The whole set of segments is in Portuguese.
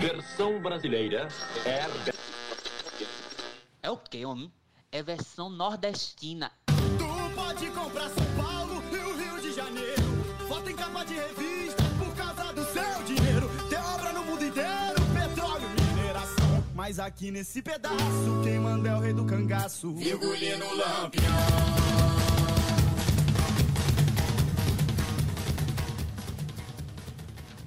Versão brasileira é. É o que, homem? É versão nordestina. Tu pode comprar São Paulo e o Rio de Janeiro. Foto em capa de revista por causa do seu dinheiro. Tem obra no mundo inteiro, petróleo, mineração. Mas aqui nesse pedaço, quem manda é o rei do cangaço. Virgulino Lampião.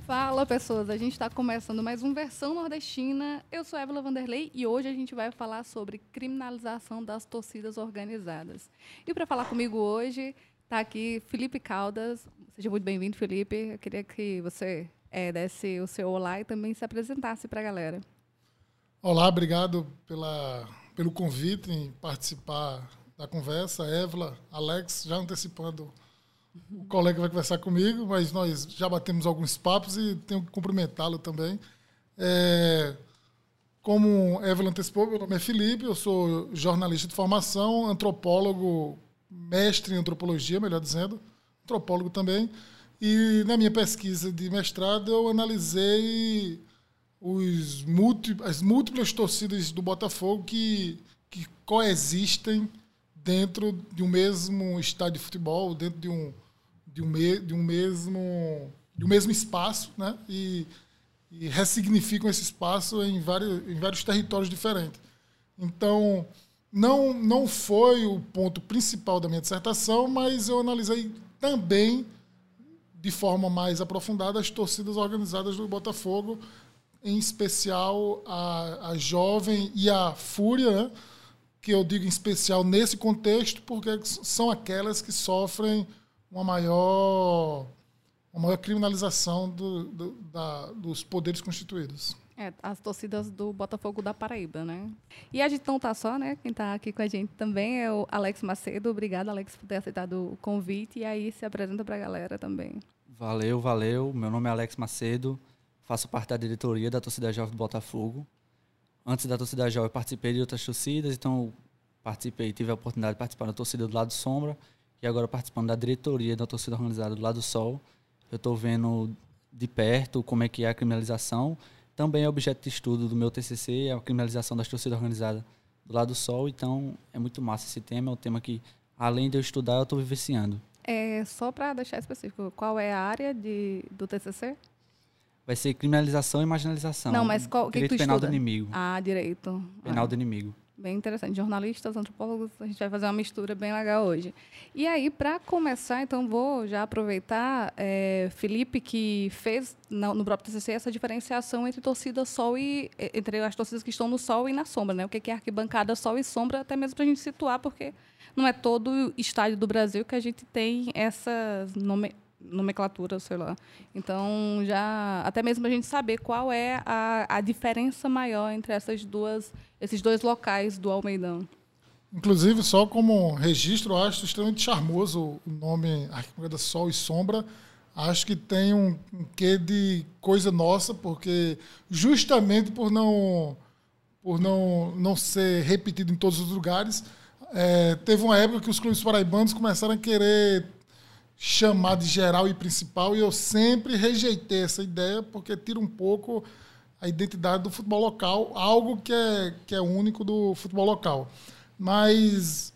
Fala pessoas, a gente está começando mais um Versão Nordestina. Eu sou Evelyn Vanderlei e hoje a gente vai falar sobre criminalização das torcidas organizadas. E para falar comigo hoje está aqui Felipe Caldas. Seja muito bem-vindo, Felipe. Eu queria que você é, desse o seu olá e também se apresentasse para a galera. Olá, obrigado pela, pelo convite em participar da conversa. Evla, Alex, já antecipando o colega vai conversar comigo, mas nós já batemos alguns papos e tenho que cumprimentá-lo também. É, como Evelyn antecipou, meu nome é Felipe, eu sou jornalista de formação, antropólogo, mestre em antropologia, melhor dizendo, antropólogo também. E na minha pesquisa de mestrado eu analisei os as múltiplas torcidas do Botafogo que, que coexistem dentro de um mesmo estádio de futebol, dentro de um, de um, me, de um mesmo de um mesmo espaço, né? E, e ressignificam esse espaço em vários, em vários territórios diferentes. Então, não, não foi o ponto principal da minha dissertação, mas eu analisei também, de forma mais aprofundada, as torcidas organizadas do Botafogo, em especial a, a Jovem e a Fúria, né? que eu digo em especial nesse contexto, porque são aquelas que sofrem uma maior, uma maior criminalização do, do, da, dos poderes constituídos. É, as torcidas do Botafogo da Paraíba, né? E a gente não tá só, né? Quem está aqui com a gente também é o Alex Macedo. Obrigado, Alex, por ter aceitado o convite. E aí se apresenta para a galera também. Valeu, valeu. Meu nome é Alex Macedo. Faço parte da diretoria da torcida jovem do Botafogo. Antes da torcida jovem, participei de outras torcidas, então participei, tive a oportunidade de participar da torcida do lado sombra e agora participando da diretoria da torcida organizada do lado sol. Eu estou vendo de perto como é que é a criminalização. Também é objeto de estudo do meu TCC, é a criminalização das torcidas organizadas do lado sol. Então, é muito massa esse tema. É um tema que, além de eu estudar, eu estou vivenciando. É, só para deixar específico, qual é a área de, do TCC? Vai ser criminalização e marginalização. Não, mas qual, direito que tu penal estuda? do inimigo. Ah, direito. Penal ah. do inimigo. Bem interessante. Jornalistas, antropólogos, a gente vai fazer uma mistura bem legal hoje. E aí, para começar, então, vou já aproveitar, é, Felipe, que fez no, no próprio TCC essa diferenciação entre torcida sol e. entre as torcidas que estão no sol e na sombra, né? O que é arquibancada sol e sombra, até mesmo para a gente situar, porque não é todo estádio do Brasil que a gente tem essas nomenclatura, sei lá. Então, já até mesmo a gente saber qual é a, a diferença maior entre essas duas, esses dois locais do Almeidão. Inclusive, só como registro, acho extremamente charmoso o nome Arquibancada Sol e Sombra. Acho que tem um, um quê de coisa nossa, porque justamente por não por não, não ser repetido em todos os lugares, é, teve uma época que os clubes paraibanos começaram a querer chamar de geral e principal, e eu sempre rejeitei essa ideia, porque tira um pouco a identidade do futebol local, algo que é, que é único do futebol local. Mas,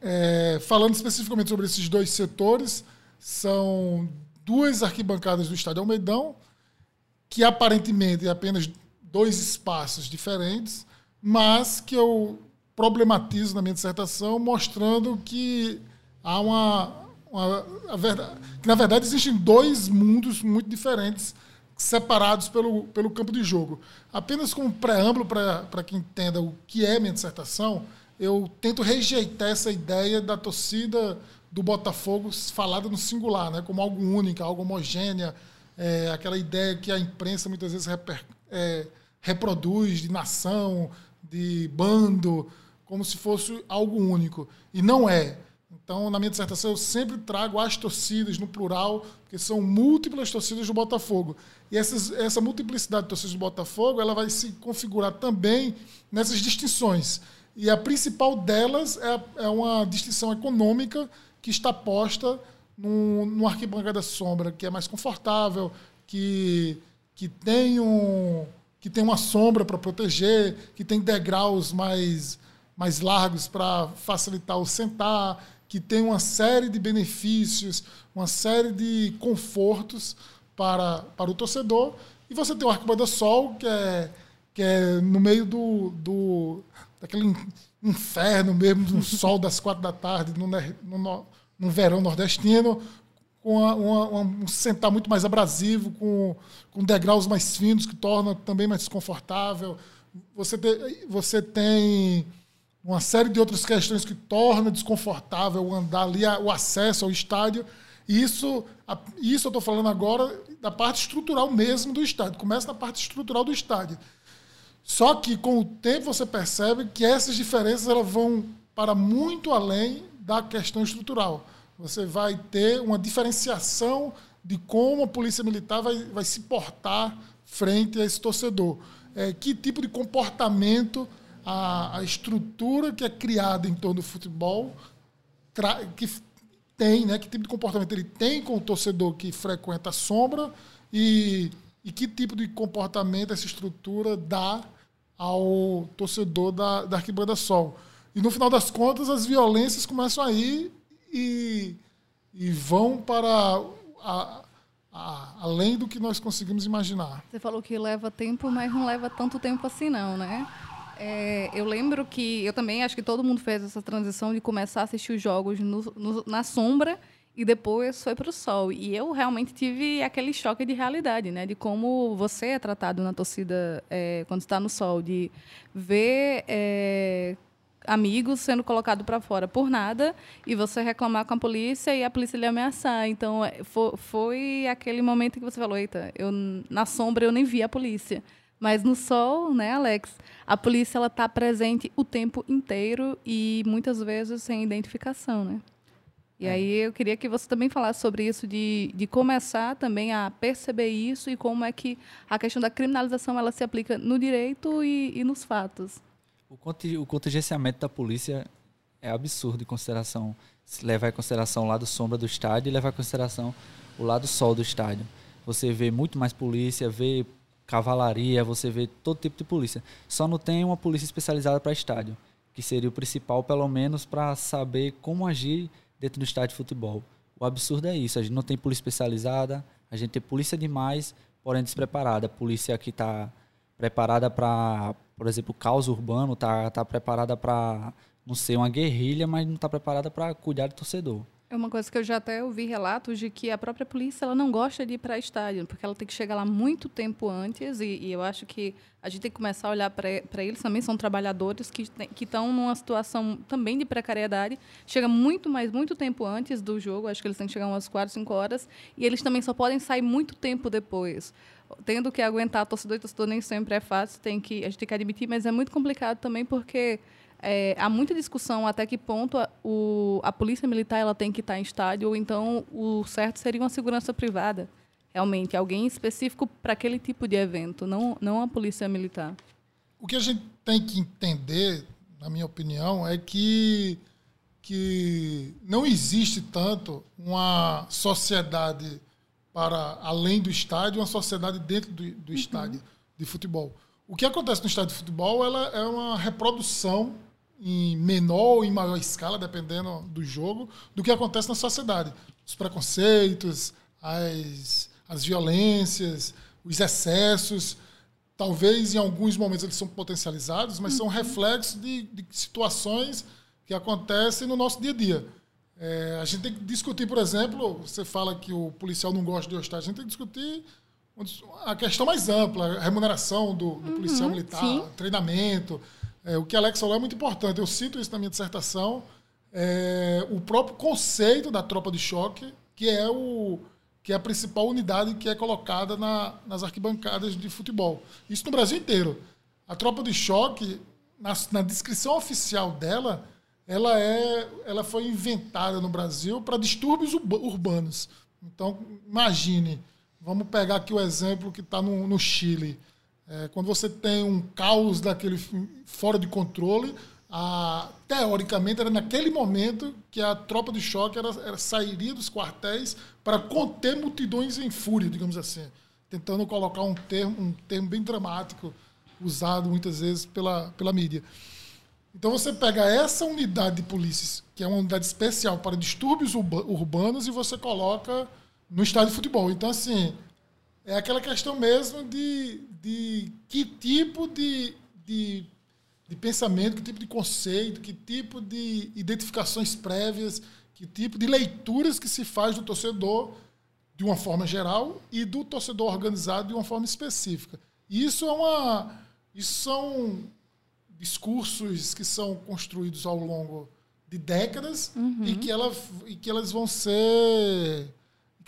é, falando especificamente sobre esses dois setores, são duas arquibancadas do Estádio Almeidão, que aparentemente é apenas dois espaços diferentes, mas que eu problematizo na minha dissertação, mostrando que há uma, uma a verdade, que na verdade existem dois mundos muito diferentes separados pelo, pelo campo de jogo. Apenas como preâmbulo para que entenda o que é minha dissertação, eu tento rejeitar essa ideia da torcida do Botafogo falada no singular, né, como algo único, algo homogênea, é, aquela ideia que a imprensa muitas vezes reper, é, reproduz de nação, de bando, como se fosse algo único. E não é. Então, na minha dissertação, eu sempre trago as torcidas no plural, porque são múltiplas torcidas do Botafogo. E essas, essa multiplicidade de torcidas do Botafogo ela vai se configurar também nessas distinções. E a principal delas é, é uma distinção econômica que está posta no, arquibancada sombra, que é mais confortável, que, que tem um, que tem uma sombra para proteger, que tem degraus mais, mais largos para facilitar o sentar, que tem uma série de benefícios, uma série de confortos para, para o torcedor. E você tem o Arquibancada Sol, que é, que é no meio do, do daquele inferno mesmo, do sol das quatro da tarde, no, no, no verão nordestino, com uma, uma, um sentar muito mais abrasivo, com, com degraus mais finos, que torna também mais desconfortável. Você tem, você tem uma série de outras questões que torna desconfortável andar ali, o acesso ao estádio. E isso, isso eu estou falando agora da parte estrutural mesmo do estádio. Começa na parte estrutural do estádio. Só que com o tempo você percebe que essas diferenças elas vão para muito além da questão estrutural. Você vai ter uma diferenciação de como a polícia militar vai, vai se portar frente a esse torcedor. É, que tipo de comportamento a, a estrutura que é criada em torno do futebol que tem, né? Que tipo de comportamento ele tem com o torcedor que frequenta a sombra e, e que tipo de comportamento essa estrutura dá ao torcedor da, da Arquibancada Sol. E no final das contas, as violências começam a ir e, e vão para a, além do que nós conseguimos imaginar. Você falou que leva tempo, mas não leva tanto tempo assim, não, né? É, eu lembro que eu também acho que todo mundo fez essa transição de começar a assistir os jogos no, no, na sombra e depois foi para o sol. E eu realmente tive aquele choque de realidade, né? De como você é tratado na torcida é, quando está no sol, de ver é, amigos sendo colocados para fora por nada e você reclamar com a polícia e a polícia lhe ameaçar. Então é, foi, foi aquele momento que você falou, eita, eu na sombra eu nem vi a polícia. Mas no sol, né, Alex, a polícia ela está presente o tempo inteiro e muitas vezes sem identificação, né? E é. aí eu queria que você também falasse sobre isso, de, de começar também a perceber isso e como é que a questão da criminalização ela se aplica no direito e, e nos fatos. O, o contingenciamento da polícia é absurdo em consideração, se levar em consideração o lado sombra do estádio e levar em consideração o lado sol do estádio. Você vê muito mais polícia, vê cavalaria, você vê todo tipo de polícia. Só não tem uma polícia especializada para estádio, que seria o principal, pelo menos, para saber como agir dentro do estádio de futebol. O absurdo é isso, a gente não tem polícia especializada, a gente tem polícia demais, porém despreparada. A polícia que está preparada para, por exemplo, caos urbano, está tá preparada para, não sei, uma guerrilha, mas não está preparada para cuidar do torcedor. É uma coisa que eu já até ouvi relatos de que a própria polícia ela não gosta de ir para estádio, porque ela tem que chegar lá muito tempo antes, e, e eu acho que a gente tem que começar a olhar para eles também, são trabalhadores que estão numa situação também de precariedade, chega muito mais, muito tempo antes do jogo, acho que eles têm que chegar umas 4, 5 horas, e eles também só podem sair muito tempo depois. Tendo que aguentar torcedor e torcedor nem sempre é fácil, tem que, a gente tem que admitir, mas é muito complicado também porque é, há muita discussão até que ponto a, o, a polícia militar ela tem que estar em estádio, ou então o certo seria uma segurança privada, realmente, alguém específico para aquele tipo de evento, não, não a polícia militar. O que a gente tem que entender, na minha opinião, é que, que não existe tanto uma sociedade para além do estádio, uma sociedade dentro do, do uhum. estádio de futebol. O que acontece no estádio de futebol ela é uma reprodução em menor ou em maior escala, dependendo do jogo, do que acontece na sociedade. Os preconceitos, as, as violências, os excessos. Talvez em alguns momentos eles são potencializados, mas uhum. são reflexos de, de, situações que acontecem no nosso dia a dia. É, a gente tem que discutir, por exemplo, você fala que o policial não gosta de hostar, a gente tem que discutir a questão mais ampla, a remuneração do, do uhum, policial militar, sim. treinamento, é, o que Alex falou é muito importante. Eu cito isso na minha dissertação. É, o próprio conceito da tropa de choque, que é, o, que é a principal unidade que é colocada na, nas arquibancadas de futebol. Isso no Brasil inteiro. A tropa de choque, na, na descrição oficial dela, ela, é, ela foi inventada no Brasil para distúrbios urbanos. Então, imagine, vamos pegar aqui o exemplo que está no, no Chile. É, quando você tem um caos daquele fora de controle, a, teoricamente era naquele momento que a tropa de choque era, era, sairia dos quartéis para conter multidões em fúria, digamos assim. tentando colocar um termo, um termo bem dramático, usado muitas vezes pela, pela mídia. Então você pega essa unidade de polícia, que é uma unidade especial para distúrbios urba- urbanos, e você coloca no estádio de futebol. Então, assim, é aquela questão mesmo de, de que tipo de, de, de pensamento, que tipo de conceito, que tipo de identificações prévias, que tipo de leituras que se faz do torcedor de uma forma geral e do torcedor organizado de uma forma específica. E isso é uma. Isso são discursos que são construídos ao longo de décadas e, que ela, e que elas vão ser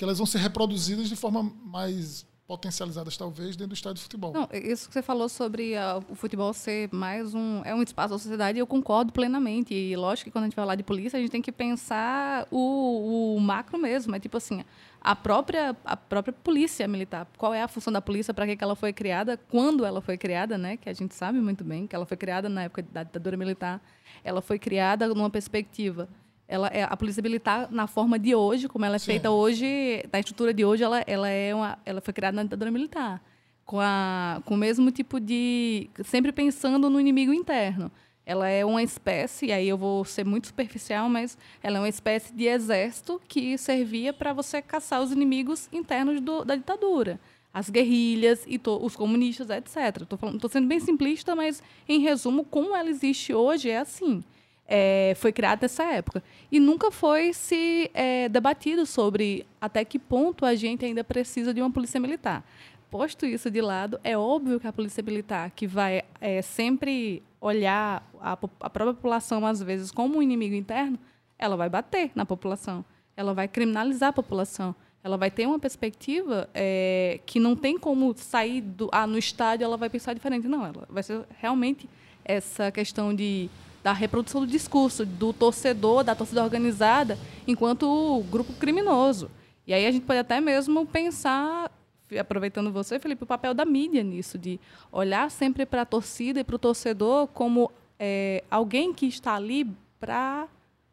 que elas vão ser reproduzidas de forma mais potencializadas talvez dentro do estádio de futebol. Não, isso que você falou sobre ah, o futebol ser mais um é um espaço da sociedade, eu concordo plenamente. E lógico que quando a gente falar de polícia, a gente tem que pensar o, o macro mesmo. É tipo assim, a própria a própria polícia militar. Qual é a função da polícia? Para que ela foi criada? Quando ela foi criada, né? Que a gente sabe muito bem que ela foi criada na época da ditadura militar. Ela foi criada numa perspectiva ela é a polícia militar na forma de hoje, como ela é Sim. feita hoje, na estrutura de hoje, ela, ela é uma, ela foi criada na ditadura militar, com a com o mesmo tipo de sempre pensando no inimigo interno. Ela é uma espécie, e aí eu vou ser muito superficial, mas ela é uma espécie de exército que servia para você caçar os inimigos internos do, da ditadura. As guerrilhas e to- os comunistas, etc. Estou sendo bem simplista, mas, em resumo, como ela existe hoje é assim é, foi criada nessa época. E nunca foi se é, debatido sobre até que ponto a gente ainda precisa de uma polícia militar. Posto isso de lado, é óbvio que a polícia militar, que vai é, sempre olhar a, a própria população, às vezes, como um inimigo interno, ela vai bater na população, ela vai criminalizar a população, ela vai ter uma perspectiva é, que não tem como sair do, ah, no estádio, ela vai pensar diferente. Não, ela vai ser realmente essa questão de da reprodução do discurso do torcedor, da torcida organizada, enquanto grupo criminoso. E aí a gente pode até mesmo pensar, aproveitando você, Felipe, o papel da mídia nisso, de olhar sempre para a torcida e para o torcedor como é, alguém que está ali para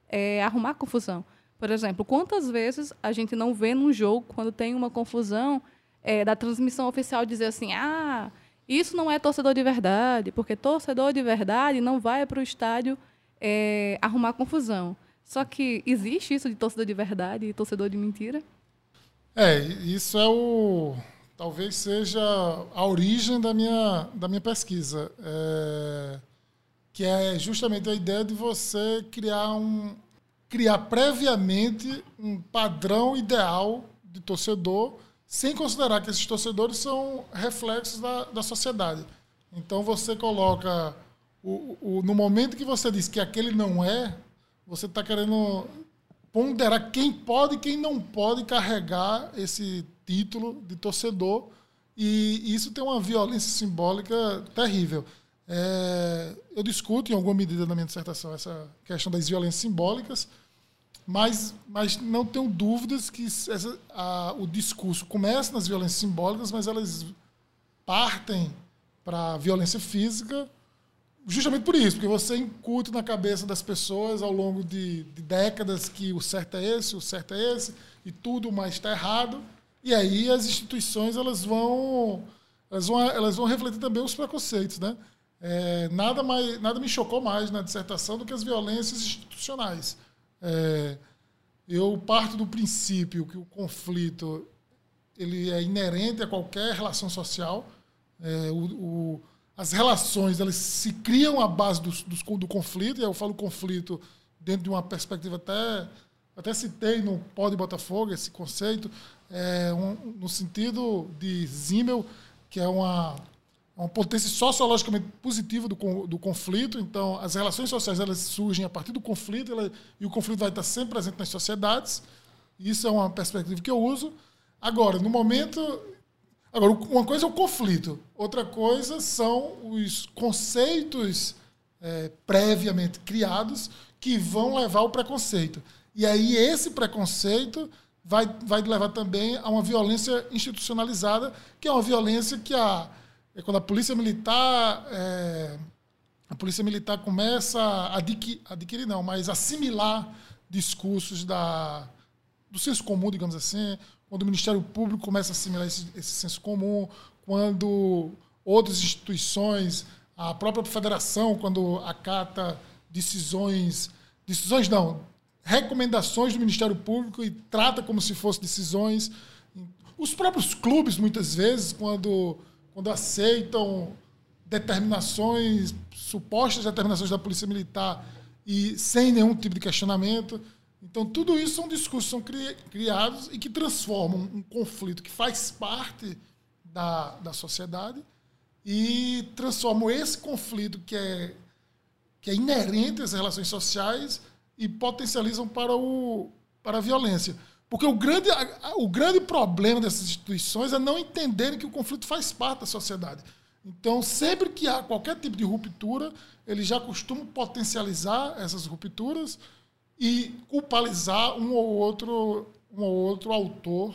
é, arrumar confusão. Por exemplo, quantas vezes a gente não vê num jogo, quando tem uma confusão, é, da transmissão oficial dizer assim, ah, isso não é torcedor de verdade, porque torcedor de verdade não vai para o estádio é, arrumar confusão. Só que existe isso de torcedor de verdade e torcedor de mentira? É, isso é o. Talvez seja a origem da minha, da minha pesquisa. É, que é justamente a ideia de você criar um. criar previamente um padrão ideal de torcedor, sem considerar que esses torcedores são reflexos da, da sociedade. Então você coloca. O, o, no momento que você diz que aquele não é, você está querendo ponderar quem pode e quem não pode carregar esse título de torcedor. E isso tem uma violência simbólica terrível. É, eu discuto em alguma medida na minha dissertação essa questão das violências simbólicas, mas, mas não tenho dúvidas que essa, a, o discurso começa nas violências simbólicas, mas elas partem para a violência física justamente por isso, porque você incute na cabeça das pessoas ao longo de, de, décadas que o certo é esse, o certo é esse, e tudo mais está errado. E aí as instituições elas vão, elas vão, elas vão refletir também os preconceitos, né? É, nada mais, nada me chocou mais na dissertação do que as violências institucionais. É, eu parto do princípio que o conflito ele é inerente a qualquer relação social. É, o, o as relações elas se criam à base do, do, do, conflito, e eu falo conflito dentro de uma perspectiva até até citei no Pó de Botafogo esse conceito, é, um, no sentido de Zimmel, que é uma, uma potência sociologicamente positiva do, do conflito. Então, as relações sociais elas surgem a partir do conflito, ela, e o conflito vai estar sempre presente nas sociedades. Isso é uma perspectiva que eu uso. Agora, no momento Agora, uma coisa é o conflito, outra coisa são os conceitos é, previamente criados que vão levar ao preconceito. E aí esse preconceito vai, vai levar também a uma violência institucionalizada, que é uma violência que a, é quando a polícia militar é, a polícia militar começa a adquirir, adquirir não, mas assimilar discursos da, do senso comum, digamos assim, quando o Ministério Público começa a assimilar esse, esse senso comum, quando outras instituições, a própria federação, quando acata decisões, decisões não, recomendações do Ministério Público e trata como se fossem decisões. Os próprios clubes, muitas vezes, quando, quando aceitam determinações, supostas determinações da Polícia Militar e sem nenhum tipo de questionamento. Então, tudo isso são discursos são cri criados e que transformam um conflito que faz parte da, da sociedade e transformam esse conflito que é, que é inerente às relações sociais e potencializam para, o, para a violência. Porque o grande, o grande problema dessas instituições é não entenderem que o conflito faz parte da sociedade. Então, sempre que há qualquer tipo de ruptura, eles já costumam potencializar essas rupturas e culpabilizar um ou outro, um ou outro autor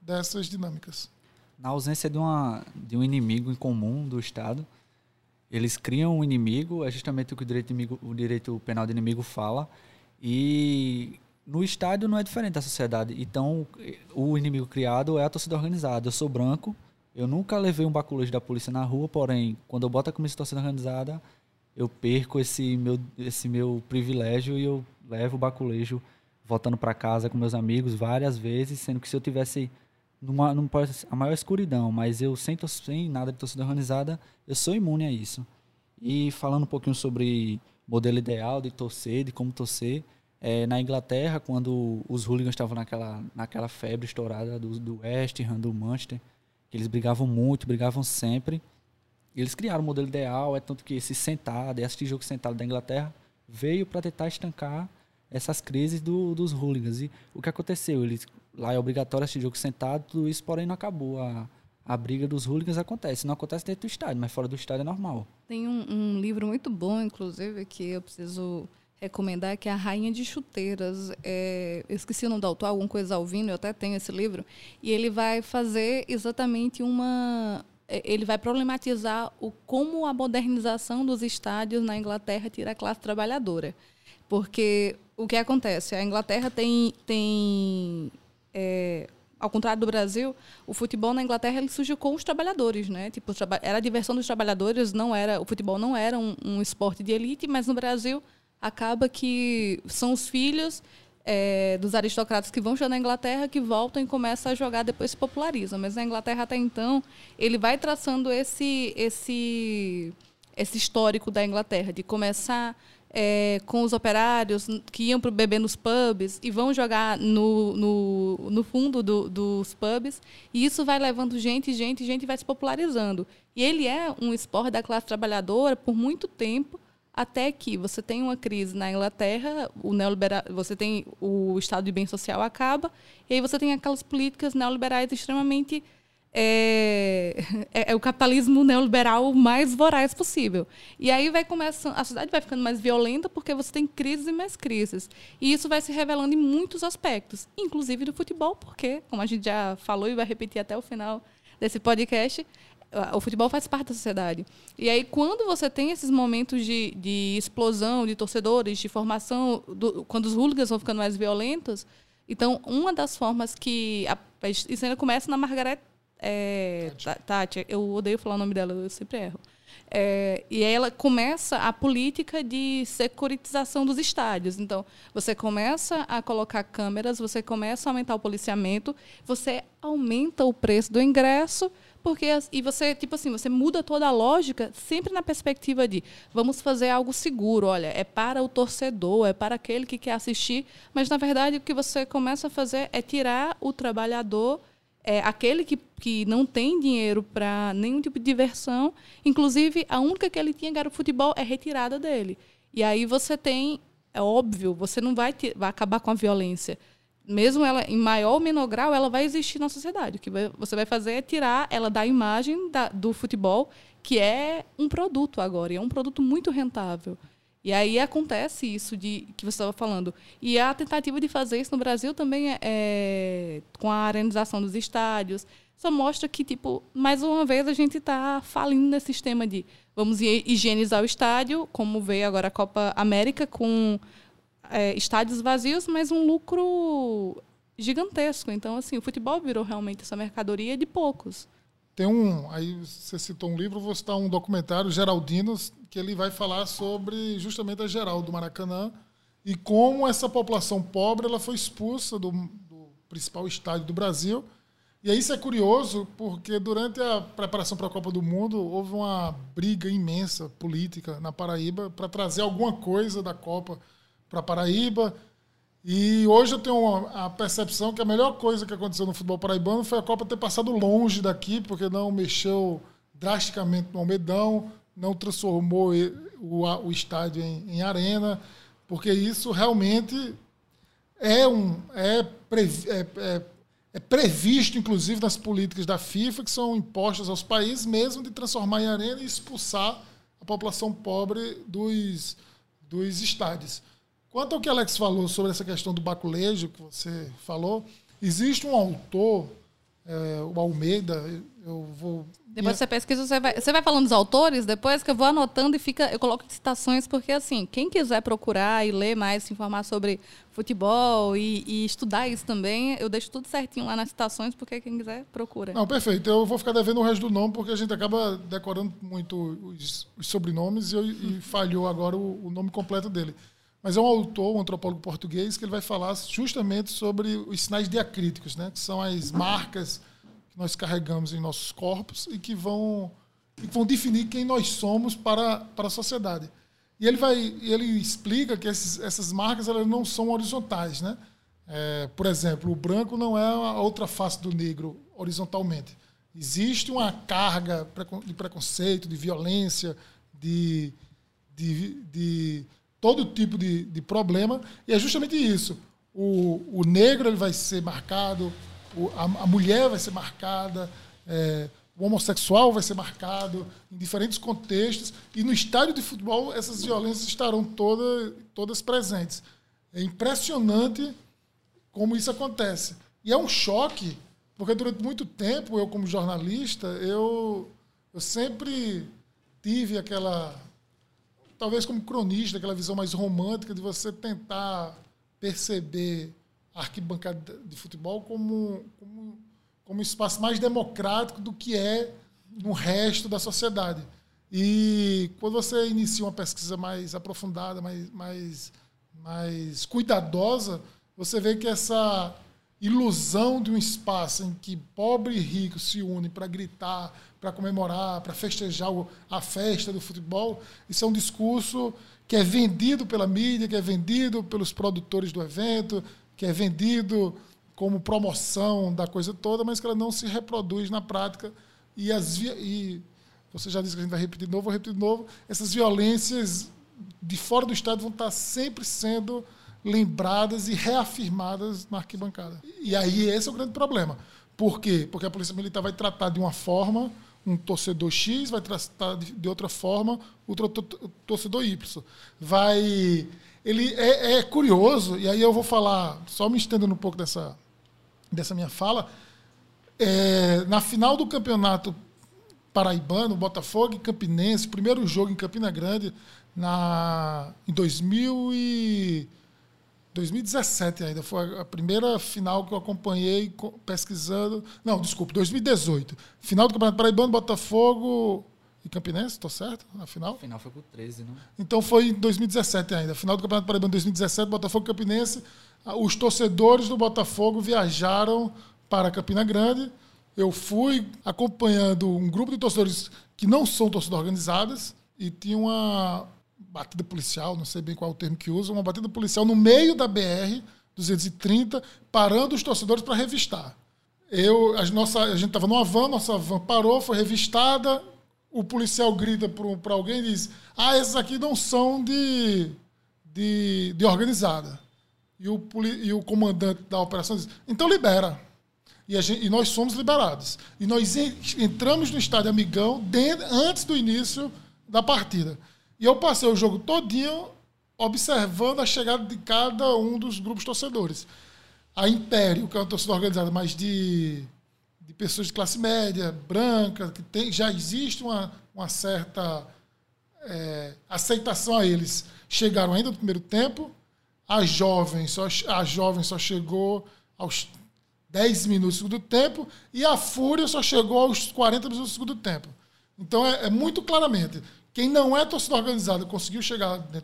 dessas dinâmicas. Na ausência de, uma, de um inimigo em comum do Estado, eles criam um inimigo, é justamente o que o direito, inimigo, o direito penal de inimigo fala, e no estádio não é diferente da sociedade. Então, o inimigo criado é a torcida organizada. Eu sou branco, eu nunca levei um baculejo da polícia na rua, porém, quando eu boto a camisa de torcida organizada, eu perco esse meu, esse meu privilégio e eu levo o baculejo voltando para casa com meus amigos várias vezes, sendo que se eu tivesse numa, numa a maior escuridão, mas eu sem, sem nada de torcida organizada, eu sou imune a isso. E falando um pouquinho sobre modelo ideal de torcer, de como torcer, é, na Inglaterra, quando os hooligans estavam naquela, naquela febre estourada do, do West Ham, do Manchester, eles brigavam muito, brigavam sempre. Eles criaram o modelo ideal, é tanto que esse sentado, esse jogo sentado da Inglaterra veio para tentar estancar essas crises do, dos hooligans. E o que aconteceu? Eles, lá é obrigatório esse jogo sentado, tudo isso, porém não acabou. A, a briga dos hooligans acontece. Não acontece dentro do estádio, mas fora do estádio é normal. Tem um, um livro muito bom, inclusive, que eu preciso recomendar, que é A Rainha de Chuteiras. É, eu esqueci o nome alguma coisa Alvino, eu até tenho esse livro. E ele vai fazer exatamente uma. É, ele vai problematizar o, como a modernização dos estádios na Inglaterra tira a classe trabalhadora. Porque o que acontece? A Inglaterra tem. tem é, ao contrário do Brasil, o futebol na Inglaterra ele surgiu com os trabalhadores, né? Tipo, era a diversão dos trabalhadores, não era o futebol não era um, um esporte de elite, mas no Brasil acaba que são os filhos é, dos aristocratas que vão jogar na Inglaterra que voltam e começam a jogar, depois se popularizam. Mas na Inglaterra até então, ele vai traçando esse, esse, esse histórico da Inglaterra, de começar é, com os operários que iam para beber nos pubs e vão jogar no, no, no fundo do, dos pubs. E isso vai levando gente, gente, gente vai se popularizando. E ele é um esporte da classe trabalhadora por muito tempo até que você tem uma crise na Inglaterra, o neoliberal, você tem o estado de bem social acaba, e aí você tem aquelas políticas neoliberais extremamente é, é, é, o capitalismo neoliberal mais voraz possível. E aí vai começando, a sociedade vai ficando mais violenta porque você tem crises e mais crises. E isso vai se revelando em muitos aspectos, inclusive do futebol, porque, como a gente já falou e vai repetir até o final desse podcast, o futebol faz parte da sociedade. E aí, quando você tem esses momentos de, de explosão de torcedores, de formação, do, quando os hooligans vão ficando mais violentos, então, uma das formas que. A, isso ainda começa na Margaret é, Tati. Eu odeio falar o nome dela, eu sempre erro. É, e ela começa a política de securitização dos estádios. Então, você começa a colocar câmeras, você começa a aumentar o policiamento, você aumenta o preço do ingresso, porque e você tipo assim você muda toda a lógica sempre na perspectiva de vamos fazer algo seguro olha é para o torcedor é para aquele que quer assistir mas na verdade o que você começa a fazer é tirar o trabalhador é, aquele que, que não tem dinheiro para nenhum tipo de diversão inclusive a única que ele tinha que era o futebol é retirada dele. E aí você tem é óbvio você não vai, vai acabar com a violência mesmo ela em maior ou menor grau, ela vai existir na sociedade. O que você vai fazer é tirar ela da imagem da, do futebol, que é um produto agora, e é um produto muito rentável. E aí acontece isso de que você estava falando. E a tentativa de fazer isso no Brasil também é, é com a arenização dos estádios. Só mostra que, tipo, mais uma vez a gente está falindo nesse sistema de vamos higienizar o estádio, como veio agora a Copa América com é, estádios vazios, mas um lucro gigantesco. Então, assim, o futebol virou realmente essa mercadoria de poucos. Tem um, aí você citou um livro, vou citar um documentário, Geraldinos, que ele vai falar sobre justamente a geral do Maracanã e como essa população pobre ela foi expulsa do, do principal estádio do Brasil. E aí isso é curioso, porque durante a preparação para a Copa do Mundo houve uma briga imensa política na Paraíba para trazer alguma coisa da Copa para Paraíba. E hoje eu tenho a percepção que a melhor coisa que aconteceu no futebol paraibano foi a Copa ter passado longe daqui, porque não mexeu drasticamente no Almedão, não transformou o, o estádio em, em, arena, porque isso realmente é, um, é, é, é, é previsto, inclusive, nas políticas da FIFA, que são impostas aos países, mesmo de transformar em arena e expulsar a população pobre dos, dos estádios. Quanto ao que Alex falou sobre essa questão do baculejo que você falou, existe um autor, é, o Almeida, eu vou. Depois você pesquisa, você vai, você vai falando dos autores, depois que eu vou anotando e fica, eu coloco citações, porque assim, quem quiser procurar e ler mais, se informar sobre futebol e, e, estudar isso também, eu deixo tudo certinho lá nas citações, porque quem quiser, procura. Não, perfeito. Eu vou ficar devendo o resto do nome, porque a gente acaba decorando muito os, os sobrenomes e, eu, e falhou agora o, o nome completo dele. Mas é um autor, um antropólogo português, que ele vai falar justamente sobre os sinais diacríticos, né? que são as marcas que nós carregamos em nossos corpos e que vão, que vão definir quem nós somos para, para a sociedade. E ele, vai, ele explica que esses, essas marcas elas não são horizontais. Né? É, por exemplo, o branco não é a outra face do negro horizontalmente. Existe uma carga de preconceito, de violência, de, de, de todo tipo de, de problema, e é justamente isso. O, o negro ele vai ser marcado, o, a, a, mulher vai ser marcada, é, o homossexual vai ser marcado em diferentes contextos, e no estádio de futebol essas violências estarão toda, todas presentes. É impressionante como isso acontece. E é um choque, porque durante muito tempo, eu como jornalista, eu, eu sempre tive aquela talvez como cronista, aquela visão mais romântica de você tentar perceber a arquibancada de futebol como, como, como um espaço mais democrático do que é no resto da sociedade. E quando você inicia uma pesquisa mais aprofundada, mais, mais, mais cuidadosa, você vê que essa ilusão de um espaço em que pobre e rico se unem para gritar, para comemorar, para festejar a festa do futebol. Isso é um discurso que é vendido pela mídia, que é vendido pelos produtores do evento, que é vendido como promoção da coisa toda, mas que ela não se reproduz na prática. E, as, e você já disse que a gente vai repetir de novo, vou repetir de novo. Essas violências de fora do Estado vão estar sempre sendo lembradas e reafirmadas na arquibancada. E aí esse é o grande problema. Por quê? Porque a Polícia Militar vai tratar de uma forma um torcedor X vai tratar de outra forma o torcedor Y. Vai. Ele é, é, curioso, e aí eu vou falar, só me estendendo um pouco dessa, dessa minha fala. É, na final do campeonato paraibano, Botafogo e Campinense, primeiro jogo em Campina Grande, na, em 2000 e 2017 ainda, foi a primeira final que eu acompanhei pesquisando. Não, desculpe, 2018. Final do Campeonato Paraibano, Botafogo e Campinense, estou certo? A final? A final foi com 13, não? Então foi em 2017 ainda. Final do Campeonato Paraibano 2017, Botafogo e Campinense. Os torcedores do Botafogo viajaram para Campina Grande. Eu fui acompanhando um grupo de torcedores que não são torcidas organizadas e tinha uma, batida policial, não sei bem qual é o termo que usa, uma batida policial no meio da BR 230, parando os torcedores para revistar. Eu, a, nossa, a gente estava numa van, nossa van parou, foi revistada, o policial grita para alguém e diz: Ah, esses aqui não são de, de, de organizada. E o, e o comandante da operação diz: Então libera. E, gente, e, nós somos liberados. E nós entramos no estádio Amigão dentro, antes do início da partida. E eu passei o jogo todinho observando a chegada de cada um dos grupos torcedores. A Império, que é uma torcida organizada, mas de, de pessoas de classe média, branca, que tem, já existe uma, uma certa é, aceitação a eles. Chegaram ainda no primeiro tempo. A jovem só, a jovem só chegou aos 10 minutos do segundo tempo e a Fúria só chegou aos 40 minutos do segundo tempo. Então é, é muito claramente. Quem não é torcida organizada conseguiu chegar do,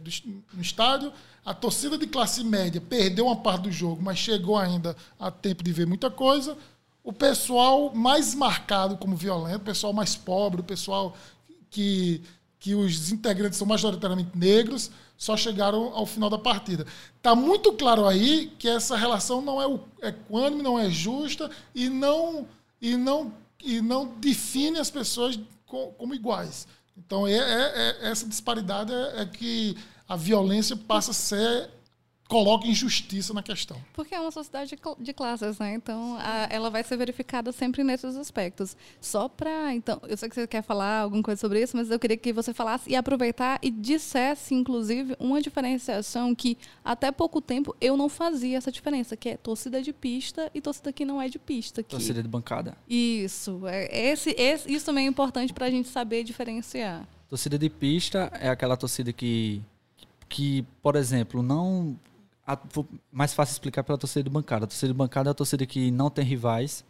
no estádio. A torcida de classe média perdeu uma parte do jogo, mas chegou ainda a tempo de ver muita coisa. O pessoal mais marcado como violento, o pessoal mais pobre, o pessoal que, que os integrantes são majoritariamente negros, só chegaram ao final da partida. Está muito claro aí que essa relação não é equânime, não é justa e não, e não, e não define as pessoas como iguais. Então, é, é, é essa disparidade é, é que a violência passa a ser coloca injustiça na questão. Porque é uma sociedade de classes, né? Então, a, ela vai ser verificada sempre nesses aspectos. Só para, então, eu sei que você quer falar alguma coisa sobre isso, mas eu queria que você falasse e aproveitar e dissesse, inclusive, uma diferenciação que até pouco tempo eu não fazia essa diferença, que é torcida de pista e torcida que não é de pista. Que... Torcida de bancada. Isso. É, esse, esse, isso também é importante para a gente saber diferenciar. Torcida de pista é aquela torcida que que, por exemplo, não a, mais fácil explicar pela torcida de bancada. A torcida de bancada é a torcida que não tem rivais.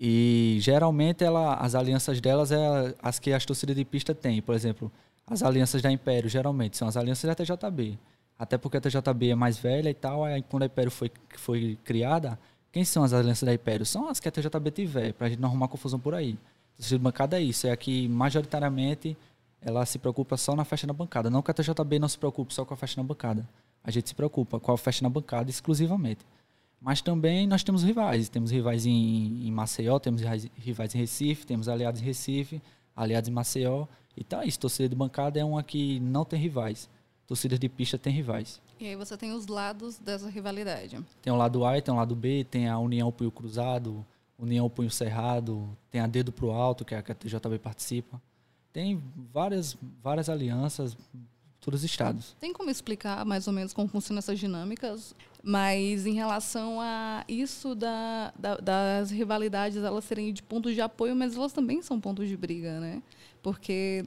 E geralmente ela, as alianças delas é as que as torcidas de pista têm. Por exemplo, as alianças da Império, geralmente, são as alianças da TJB. Até porque a TJB é mais velha e tal, aí quando a Império foi, foi criada, quem são as alianças da Império? São as que a TJB tiver, para a gente não arrumar confusão por aí. A torcida de bancada é isso, é a que majoritariamente ela se preocupa só na festa na bancada. Não que a TJB não se preocupe só com a festa na bancada a gente se preocupa com a festa na bancada exclusivamente. Mas também nós temos rivais. Temos rivais em, em Maceió, temos rivais em Recife, temos aliados em Recife, aliados em Maceió. E tá isso, torcida de bancada é uma que não tem rivais. Torcidas de pista tem rivais. E aí você tem os lados dessa rivalidade. Tem o lado A tem o lado B, tem a União Punho Cruzado, União Punho Cerrado, tem a Dedo Pro Alto, que é a que a TJB participa. Tem várias, várias alianças, todos os estados. Tem como explicar mais ou menos como funcionam essas dinâmicas? Mas em relação a isso da, da, das rivalidades, elas serem de pontos de apoio, mas elas também são pontos de briga, né? Porque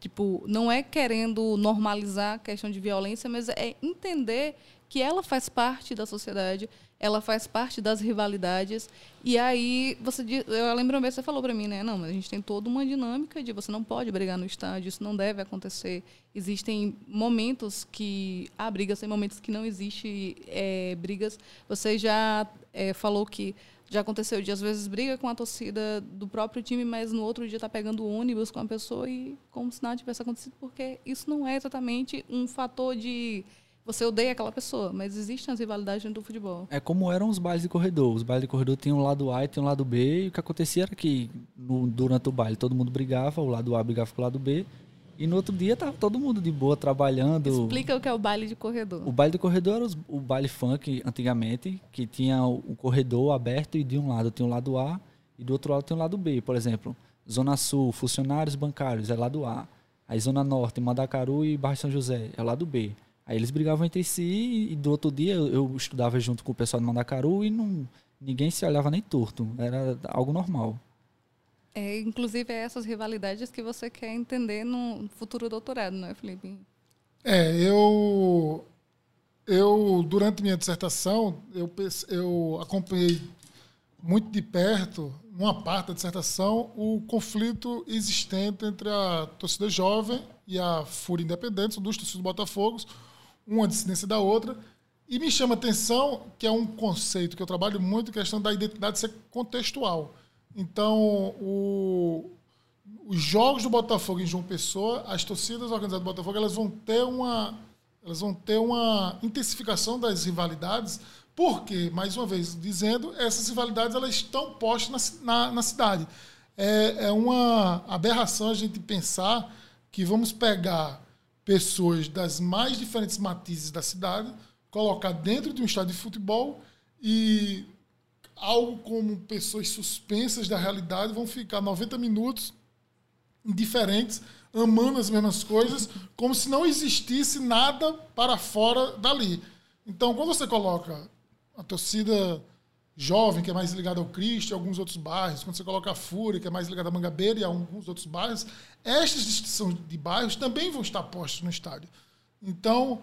tipo, não é querendo normalizar a questão de violência, mas é entender que ela faz parte da sociedade, ela faz parte das rivalidades. E aí, você eu lembro bem, você falou para mim, né? Não, mas a gente tem toda uma dinâmica de você não pode brigar no estádio, isso não deve acontecer. Existem momentos que há brigas, tem momentos que não existe é, brigas. Você já é, falou que já aconteceu de às vezes briga com a torcida do próprio time, mas no outro dia está pegando ônibus com a pessoa e como se nada tivesse acontecido, porque isso não é exatamente um fator de você odeia aquela pessoa, mas existem as rivalidades dentro do futebol. É como eram os bailes de corredor. Os bailes de corredor tinham um lado A e tinham um lado B, e o que acontecia era que no, durante o baile todo mundo brigava, o lado A brigava com o lado B, e no outro dia tava todo mundo de boa trabalhando. Explica o que é o baile de corredor. O baile de corredor era os, o baile funk antigamente, que tinha o, o corredor aberto e de um lado tinha o lado A e do outro lado tinha o lado B. Por exemplo, Zona Sul, funcionários bancários é lado A. Aí Zona Norte, Mandacaru e Bairro São José é lado B. Aí eles brigavam entre si e do outro dia eu, eu estudava junto com o pessoal de Mandacaru e não, ninguém se olhava nem torto. Era algo normal. É, inclusive, é essas rivalidades que você quer entender no futuro doutorado, não é, Felipe? É, eu, eu durante minha dissertação, eu, eu acompanhei muito de perto, numa parte da dissertação, o conflito existente entre a torcida jovem e a Fúria Independente, são duas torcidas do Botafogo, uma dissidência da outra. E me chama atenção que é um conceito que eu trabalho muito, a questão da identidade ser contextual. Então, o, os jogos do Botafogo em João Pessoa, as torcidas organizadas do Botafogo, elas vão ter uma, elas vão ter uma intensificação das rivalidades, porque, mais uma vez dizendo, essas rivalidades elas estão postas na, na, na cidade. É, é uma aberração a gente pensar que vamos pegar pessoas das mais diferentes matizes da cidade, colocar dentro de um estádio de futebol e algo como pessoas suspensas da realidade vão ficar 90 minutos indiferentes, amando as mesmas coisas, como se não existisse nada para fora dali. Então, quando você coloca a torcida jovem, que é mais ligada ao Cristo, e alguns outros bairros, quando você coloca a Fúria, que é mais ligada à Mangabeira e a alguns outros bairros, estas distinções de bairros também vão estar postas no estádio. Então,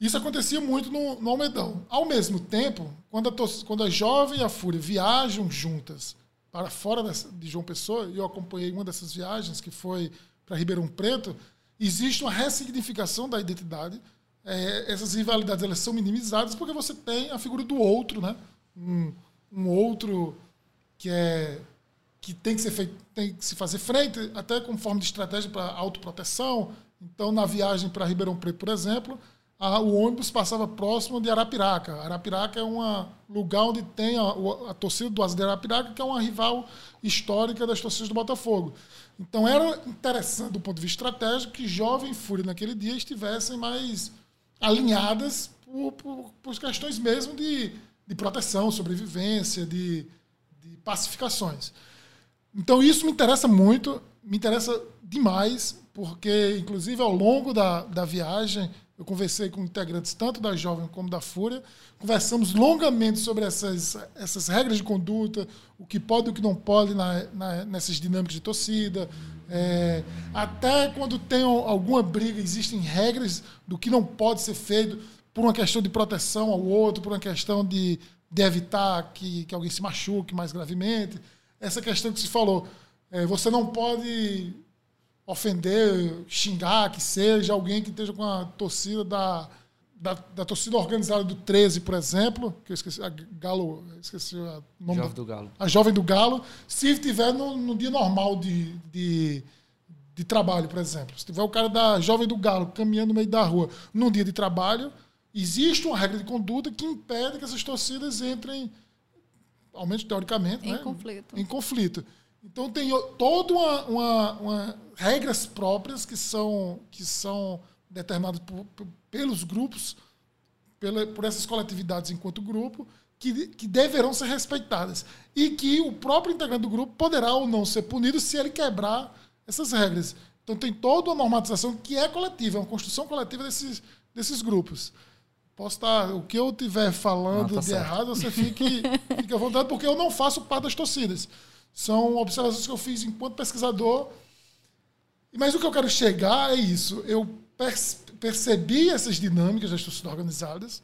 Isso acontecia muito no, no Almedão. Ao mesmo tempo, quando a, quando a Jovem e a Fúria viajam juntas para fora dessa- de João Pessoa, e eu acompanhei uma dessas viagens, que foi para Ribeirão Preto, existe uma ressignificação da identidade. É, essas rivalidades elas são minimizadas porque você tem a figura do outro, né? Um, um outro que é que tem que ser feito, tem que se fazer frente, até como forma de estratégia para autoproteção. Então, na viagem para Ribeirão Preto, por exemplo, a- o ônibus passava próximo de Arapiraca. Arapiraca é um lugar onde tem a, a torcida do Asa de Arapiraca, que é uma rival histórica das torcidas do Botafogo. Então, era interessante, do ponto de vista estratégico, que Jovem Fúria naquele dia estivessem mais alinhadas por, por, por questões mesmo de, de proteção, sobrevivência, de, de pacificações. Então isso me interessa muito, me interessa demais, porque inclusive ao longo da, da viagem eu conversei com integrantes tanto da Jovem como da Fúria, conversamos longamente sobre essas, essas regras de conduta, o que pode e o que não pode na, na- nessas dinâmicas de torcida. É, até quando tem alguma briga, existem regras do que não pode ser feito por uma questão de proteção ao outro, por uma questão de, de evitar que, que alguém se machuque mais gravemente. Essa questão que se falou, é, você não pode ofender, xingar, que seja alguém que esteja com a torcida da, da, da torcida organizada do 13, por exemplo, que eu esqueci, a Galo, esqueci o nome Jovem da- do Galo. a jovem do Galo, se tiver no, no dia normal de, de, de trabalho, por exemplo. Se tiver o cara da jovem do Galo caminhando no meio da rua num dia de trabalho, existe uma regra de conduta que impede que essas torcidas entrem, ao menos teoricamente, Em né, conflito. em conflito. Então tem toda uma, uma, uma regras próprias que são que são determinadas por- por- pelos grupos, pela, por essas coletividades enquanto grupo, que, que deverão ser respeitadas. E que o próprio integrante do grupo poderá ou não ser punido se ele quebrar essas regras. Então tem toda uma normatização que é coletiva, é uma construção coletiva desses, desses grupos. Posso estar. O que eu estiver falando Não, tá de certo. errado, você fique, fique à vontade, porque eu não faço parte das torcidas. São observações que eu fiz enquanto pesquisador. Mas o que eu quero chegar é isso. Eu perce- percebi essas dinâmicas das torcidas organizadas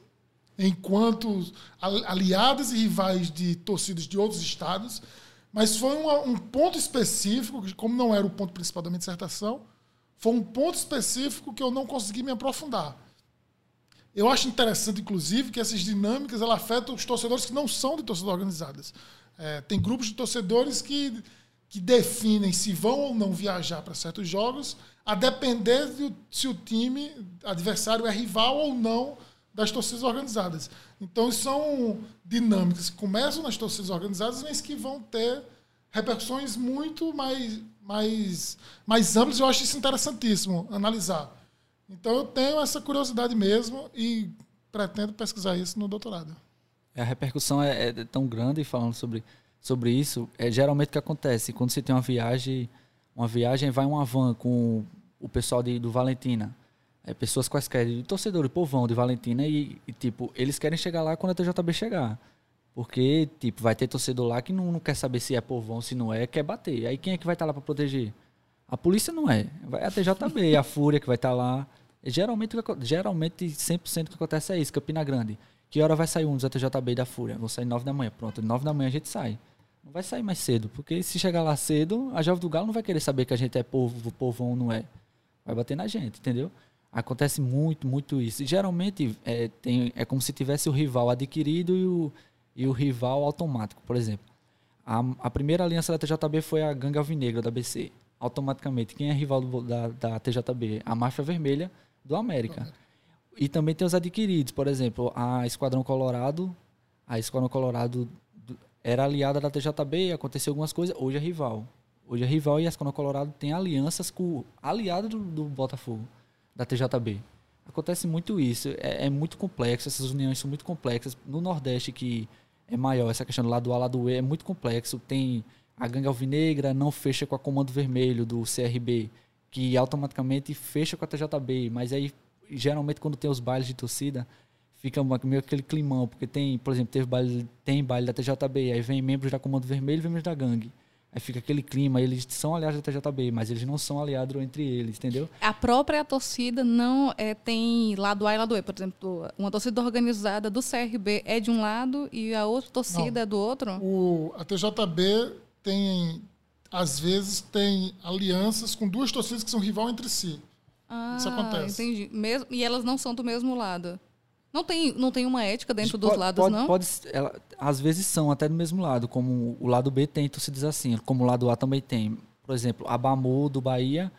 enquanto al- aliadas e rivais de torcidas de outros estados, mas foi uma- um ponto específico, que como não era o ponto principal da minha dissertação, foi um ponto específico que eu não consegui me aprofundar. Eu acho interessante, inclusive, que essas dinâmicas ela afetam os torcedores que não são de torcidas organizadas. É, tem grupos de torcedores que, que definem se vão ou não viajar para certos jogos, a depender de se o time adversário é rival ou não das torcidas organizadas. Então, são dinâmicas que começam nas torcidas organizadas, mas que vão ter repercussões muito mais, mais, mais amplas. Eu acho isso interessantíssimo analisar. Então eu tenho essa curiosidade mesmo e pretendo pesquisar isso no doutorado. A repercussão é, é tão grande falando sobre, sobre isso. É geralmente o que acontece quando você tem uma viagem, uma viagem vai uma van com o pessoal de, do Valentina, é, pessoas quaisquer, de torcedores, povão de Valentina e, e, tipo eles querem chegar lá quando a TJB chegar, porque tipo vai ter torcedor lá que não, não quer saber se é povão, se não é, quer bater. Aí quem é que vai estar lá para proteger? A polícia não é, vai a TJB, a Fúria que vai estar lá. É Geralmente, geralmente 100% o que acontece é isso, Campina Grande. Que hora vai sair um dos ATJB da Fúria? Vão sair 9 da manhã. Pronto, 9 da manhã a gente sai. Não vai sair mais cedo, porque se chegar lá cedo, a Jovem do Galo não vai querer saber que a gente é povo, povão não é. Vai bater na gente, entendeu? Acontece muito, muito isso. E geralmente é, tem, é como se tivesse o rival adquirido e o, e o rival automático, por exemplo. A, a primeira aliança da TJB foi a Gangue Alvinegra da BC. Automaticamente, quem é rival do- da, da TJB? A Máfia Vermelha do América. E também tem os adquiridos, por exemplo, a Esquadrão Colorado. A Esquadrão Colorado do- era aliada da TJB, aconteceu algumas coisas, hoje é rival. Hoje é rival e a Esquadrão Colorado tem alianças com aliado do, do Botafogo, da TJB. Acontece muito isso, é, é muito complexo, essas uniões são muito complexas. No Nordeste, que é maior, essa questão do lado A, lado E, é muito complexo. Tem a Gangue Alvinegra, não fecha com a Comando Vermelho do CRB, que automaticamente fecha com a TJB, mas aí geralmente quando tem os bailes de torcida, fica meio aquele climão, porque tem, por exemplo, teve baile, tem baile da TJB, aí vem membros da Comando Vermelho e membros da gangue. Aí fica aquele clima, eles são aliados da TJB, mas eles não são aliados entre eles, entendeu? A própria torcida não é, tem lado A e lado B. Por exemplo, uma torcida organizada do CRB é de um lado e a outra torcida Não. é do outro? O, a TJB tem, às vezes, tem alianças com duas torcidas que são rival entre si. Ah, Isso acontece. Entendi. Mesmo, e elas não são do mesmo lado. Não tem, não tem uma ética dentro dos Pode- lados, pode, não? Pode, ela- às vezes são até do mesmo lado, como o lado B tem torcidas assim, como o lado A também tem. Por exemplo, a Bamu do Bahia,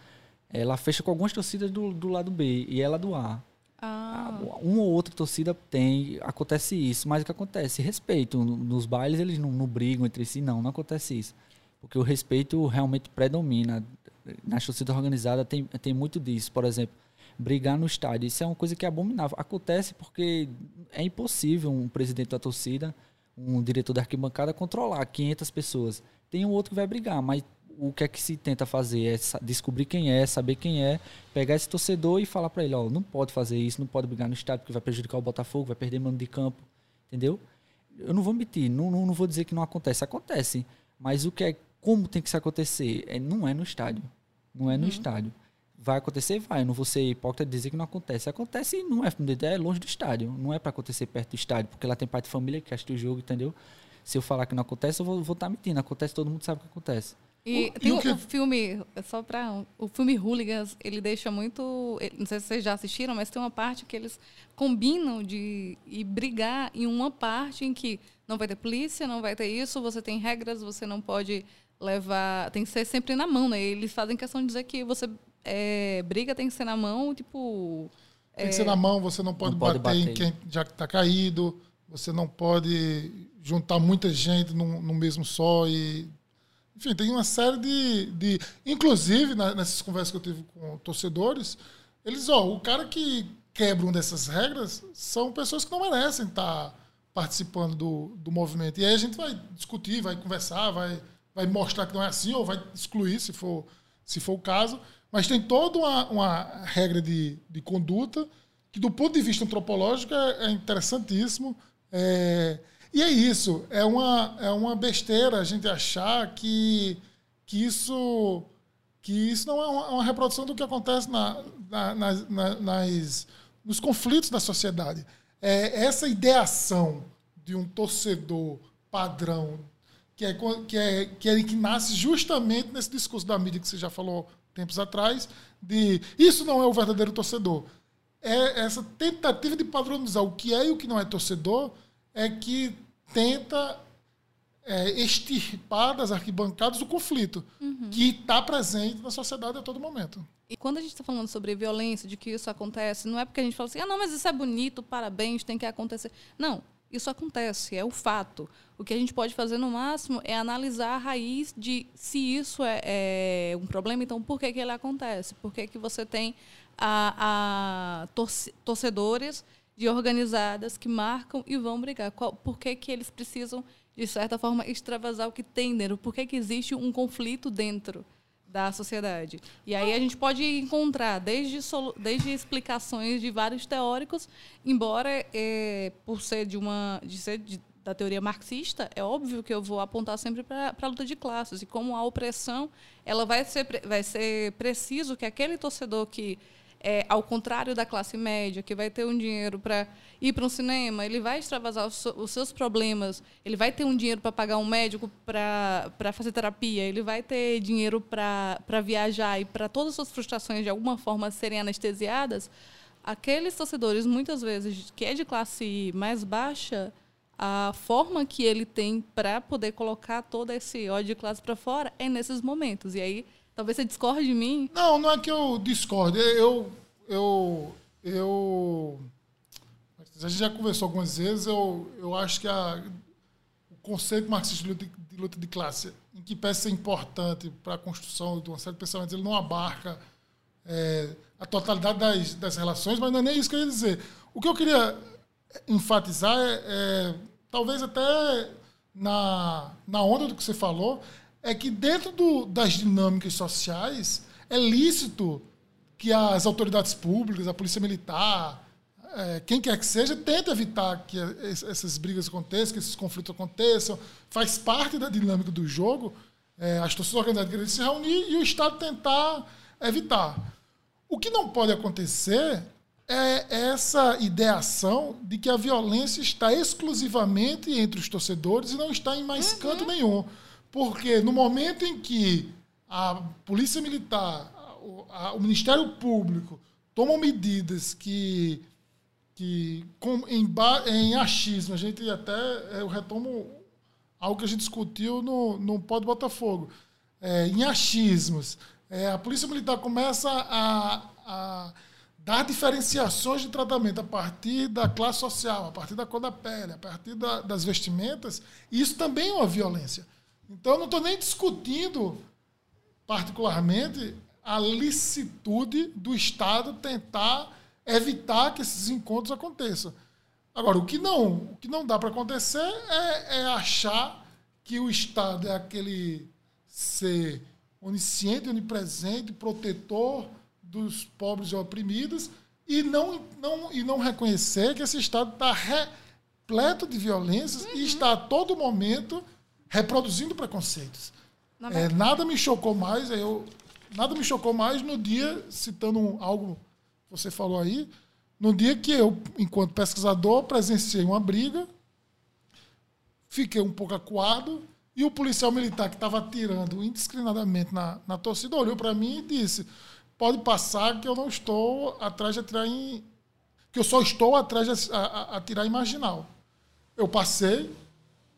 ela fecha com algumas torcidas do, do lado B e ela do A. Ah, Uma ou outra torcida tem, acontece isso, mas o que acontece? Respeito. No- Nos bailes eles não, não brigam entre si, não, não acontece isso. Porque o respeito realmente predomina. Nas torcidas organizadas tem, tem muito disso. Por exemplo, brigar no estádio. Isso é uma coisa que é abominável. Acontece porque é impossível um presidente da torcida, um diretor da arquibancada, controlar 500 pessoas. Tem um outro que vai brigar, mas o que é que se tenta fazer é descobrir quem é, saber quem é, pegar esse torcedor e falar para ele, ó, não pode fazer isso, não pode brigar no estádio porque vai prejudicar o Botafogo, vai perder mano de campo, entendeu? Eu não vou mentir, não, não, não vou dizer que não acontece, acontece, mas o que é como tem que se acontecer é não é no estádio, não é no estádio. Vai acontecer, vai. Eu não vou ser hipócrita de dizer que não acontece. Acontece e não é, é longe do estádio. Não é para acontecer perto do estádio, porque lá tem parte de família que assiste o jogo, entendeu? Se eu falar que não acontece, eu vou estar mentindo. Acontece, todo mundo sabe que acontece. E O- tem e o o, que- o filme, é só para o filme Hooligans, ele deixa muito, ele- não sei se vocês já assistiram, mas tem uma parte que eles combinam de ir brigar em uma parte em que não vai ter polícia, não vai ter isso, você tem regras, você não pode levar, tem que ser sempre na mão, né? Eles fazem questão de dizer que você é, briga tem que ser na mão, tipo Tem que ser na mão, você não pode, Não pode bater, em bater. quem já está caído, você não pode juntar muita gente no, no mesmo só e enfim, tem uma série de, de inclusive na- nessas conversas que eu tive com torcedores, eles, ó, o cara que quebra uma dessas regras são pessoas que não merecem estar participando do, do movimento. E aí a gente vai discutir, vai conversar, vai, vai mostrar que não é assim ou vai excluir se for, se for o caso. Mas tem toda uma, uma regra de, de conduta que, do ponto de vista antropológico, é, é interessantíssimo. É, e é isso. É uma, é uma besteira a gente achar que, que isso que isso não é uma, uma reprodução do que acontece na, na- na- nas, nos conflitos da sociedade. É essa ideação de um torcedor padrão que é, que é que é que nasce justamente nesse discurso da mídia que você já falou tempos atrás de isso não é o verdadeiro torcedor é essa tentativa de padronizar o que é e o que não é torcedor é que tenta é, extirpar das arquibancadas o conflito que está presente na sociedade a todo momento. E quando a gente está falando sobre violência, de que isso acontece, não é porque a gente fala assim, ah, não, mas isso é bonito, parabéns, tem que acontecer. Não, isso acontece, é o fato. O que a gente pode fazer no máximo é analisar a raiz de se isso é, é um problema, então por que, que ele acontece? Por que, que você tem a, a torce- torcedores de organizadas que marcam e vão brigar? Qual, por que, que eles precisam, de certa forma, extravasar o que tem dentro? Por que, que existe um conflito dentro? da sociedade. E aí a gente pode encontrar desde, desde explicações de vários teóricos, embora é, por ser de uma de ser de- da teoria marxista, é óbvio que eu vou apontar sempre para a luta de classes e como a opressão, ela vai ser vai ser preciso que aquele torcedor que é, ao contrário da classe média, que vai ter um dinheiro para ir para um cinema, ele vai extravasar os, os seus problemas, ele vai ter um dinheiro para pagar um médico para fazer terapia, ele vai ter dinheiro para viajar e para todas as suas frustrações de alguma forma serem anestesiadas. Aqueles torcedores, muitas vezes, que é de classe mais baixa, a forma que ele tem para poder colocar todo esse ódio de classe para fora é nesses momentos. E aí, talvez você discorde de mim, Não, não é que eu discordo. Eu, eu, eu, a gente já conversou algumas vezes. Eu, eu acho que a, o conceito marxista de luta de classe, em que peça é importante para a construção de uma série de pensamentos, ele não abarca é, a totalidade das, das relações, mas não é nem isso que eu ia dizer. O que eu queria enfatizar é, é, talvez até na, na onda do que você falou, é que dentro do, das dinâmicas sociais é lícito que as autoridades públicas, a polícia militar, é, quem quer que seja, tente evitar que es- essas brigas aconteçam, que esses conflitos aconteçam. Faz parte da dinâmica do jogo é, as torcidas organizadas quererem se reunir e o Estado tentar evitar. O que não pode acontecer é essa ideação de que a violência está exclusivamente entre os torcedores e não está em mais Uhum. canto nenhum. Porque no momento em que a Polícia Militar, o, a- o Ministério Público tomam medidas que, que com, em, em achismo, a gente até, eh, eu retomo algo que a gente discutiu no, no Pode Botafogo, é, em achismos, é, a Polícia Militar começa a, a dar diferenciações de tratamento a partir da classe social, a partir da cor da pele, a partir da- das vestimentas, isso também é uma violência. Então, não estou nem discutindo, particularmente, a licitude do Estado tentar evitar que esses encontros aconteçam. Agora, o que não, o que não dá para acontecer é, é achar que o Estado é aquele ser onisciente, onipresente, protetor dos pobres e oprimidos e não, não, e não reconhecer que esse Estado está repleto de violências e está a todo momento reproduzindo preconceitos. É, nada me chocou mais, eu, nada me chocou mais no dia, citando algo que você falou aí, no dia que eu, enquanto pesquisador, presenciei uma briga, fiquei um pouco acuado, e o policial militar que estava atirando indiscriminadamente na, na torcida olhou para mim e disse: pode passar que eu não estou atrás de atirar em. que eu só estou atrás de atirar em marginal. Eu passei,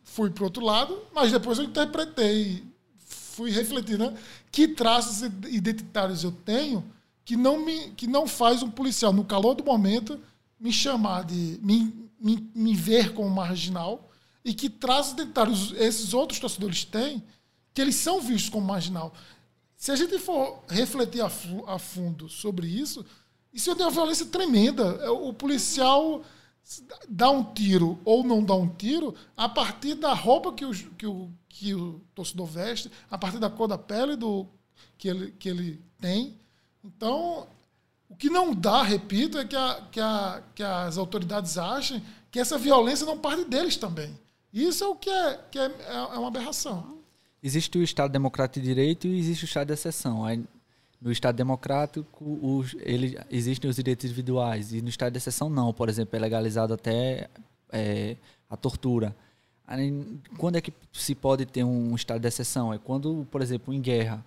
fui para outro lado, mas depois eu interpretei, fui refletir, né? Que traços identitários eu tenho que não me que não faz um policial no calor do momento me chamar de me, me, me ver como marginal e que traços identitários esses outros torcedores têm que eles são vistos como marginal. Se a gente for refletir a, a fundo sobre isso, isso é uma violência tremenda. É, O policial dá um tiro ou não dá um tiro a partir da roupa que o, que o, que o torcedor veste, a partir da cor da pele do, que, ele, que ele tem. Então, o que não dá, repito, é que, a, que, a, que as autoridades achem que essa violência não parte deles também. Isso é o que é, que é, é uma aberração. Existe o Estado Democrático de Direito e existe o Estado de Exceção. No Estado Democrático, os, ele, existem os direitos individuais e no Estado de Exceção não. Por exemplo, é legalizado até é, a tortura. Quando é que se pode ter um Estado de Exceção? É quando, por exemplo, em guerra,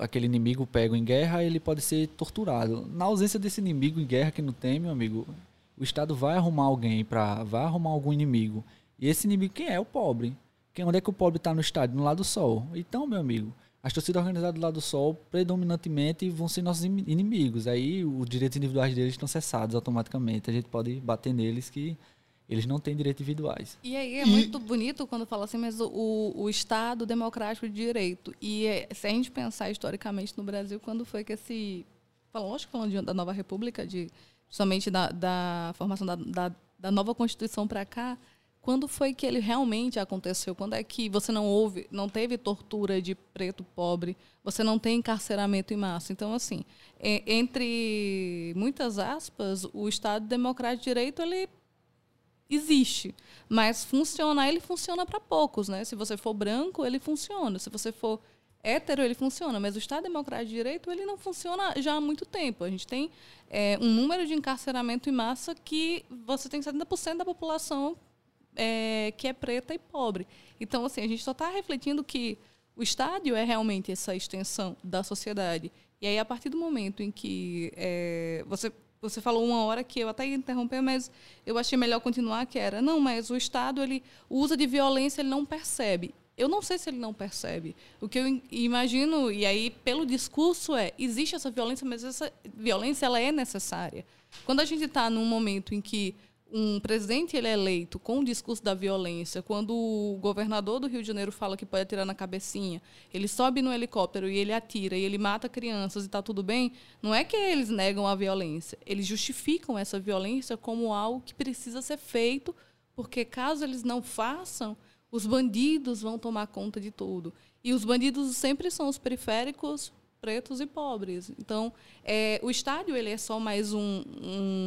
aquele inimigo pega em guerra, ele pode ser torturado. Na ausência desse inimigo em guerra que não tem, meu amigo, o Estado vai arrumar alguém para, vai arrumar algum inimigo. E esse inimigo quem é? O pobre. Quem, onde é que o pobre está no estádio? No lado do sol. Então, meu amigo, as torcidas organizadas do lado do sol predominantemente vão ser nossos imi- inimigos. Aí os direitos individuais deles estão cessados automaticamente. A gente pode bater neles que eles não têm direitos individuais. E aí é E- muito bonito quando fala assim, mas o, o Estado democrático de direito. E é, se a gente pensar historicamente no Brasil, quando foi que esse. Lógico, falando de- da nova república, de, somente da, da formação da, da, da nova Constituição para cá, quando foi que ele realmente aconteceu? Quando é que você não houve, não teve tortura de preto pobre, você não tem encarceramento em massa? Então, assim, entre muitas aspas, o Estado democrático de direito, ele existe. Mas funcionar, ele funciona para poucos, né? Se você for branco, ele funciona. Se você for hétero, ele funciona. Mas o Estado Democrático de Direito, ele não funciona já há muito tempo. A gente tem é, um número de encarceramento em massa que você tem 70% da população é, que é preta e pobre. Então, assim, a gente só está refletindo que o estádio é realmente essa extensão da sociedade. E aí, a partir do momento em que é, você você falou uma hora que eu até ia interromper, mas eu achei melhor continuar, que era, não, mas o Estado, ele usa de violência, ele não percebe. Eu não sei se ele não percebe. O que eu im- imagino, e aí pelo discurso é, existe essa violência, mas essa violência ela é necessária. Quando a gente está num momento em que um presidente ele é eleito com o discurso da violência, quando o governador do Rio de Janeiro fala que pode atirar na cabecinha, ele sobe no helicóptero e ele atira e ele mata crianças e está tudo bem, não é que eles negam a violência, eles justificam essa violência como algo que precisa ser feito, porque caso eles não façam, os bandidos vão tomar conta de tudo. E os bandidos sempre são os periféricos, pretos e pobres. Então, é, o estádio ele é só mais um,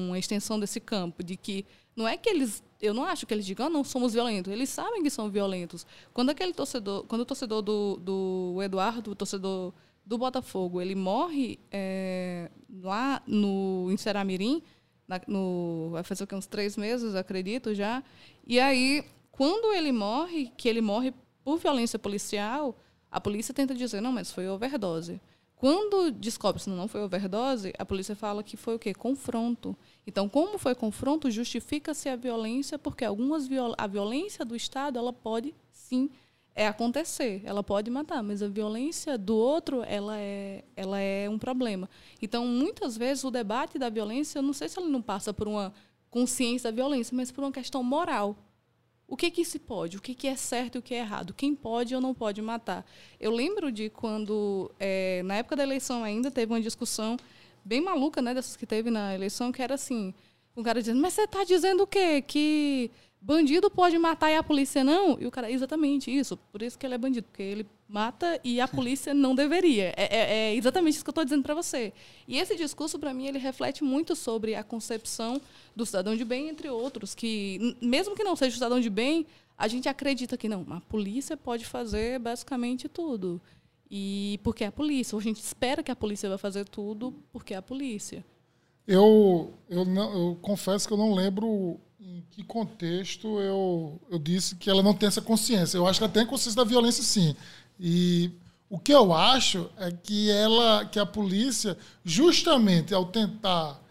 uma extensão desse campo, de que Não é que eles. Eu não acho que eles digam, ah, não somos violentos. Eles sabem que são violentos. Quando aquele torcedor. Quando o torcedor do, do Eduardo, o torcedor do Botafogo, ele morre é, lá no, em Seramirim, na, no, vai fazer uns três meses, acredito já. E aí, quando ele morre, que ele morre por violência policial, a polícia tenta dizer, não, mas foi overdose. Quando descobre se não foi overdose, a polícia fala que foi o quê? Confronto. Então, como foi confronto, justifica-se a violência, porque algumas viol a violência do Estado ela pode sim é acontecer, ela pode matar, mas a violência do outro ela é, ela é um problema. Então, muitas vezes o debate da violência, eu não sei se ele não passa por uma consciência da violência, mas por uma questão moral o que que se pode, o que que é certo e o que é errado, quem pode ou não pode matar. Eu lembro de quando, é, na época da eleição ainda, teve uma discussão bem maluca, né, dessas que teve na eleição, que era assim, um cara dizendo, mas você está dizendo o quê? Que bandido pode matar e a polícia não? E o cara, exatamente isso, por isso que ele é bandido, porque ele mata e a polícia não deveria. É, é, é exatamente isso que eu estou dizendo para você. E esse discurso, para mim, ele reflete muito sobre a concepção do cidadão de bem, entre outros, que, mesmo que não seja o cidadão de bem, a gente acredita que não, a polícia pode fazer basicamente tudo. E porque é a polícia, ou a gente espera que a polícia vai fazer tudo porque é a polícia. Eu, eu, não, eu confesso que eu não lembro em que contexto eu, eu disse que ela não tem essa consciência. Eu acho que ela tem consciência da violência, sim. E o que eu acho é que ela, que a polícia, justamente ao tentar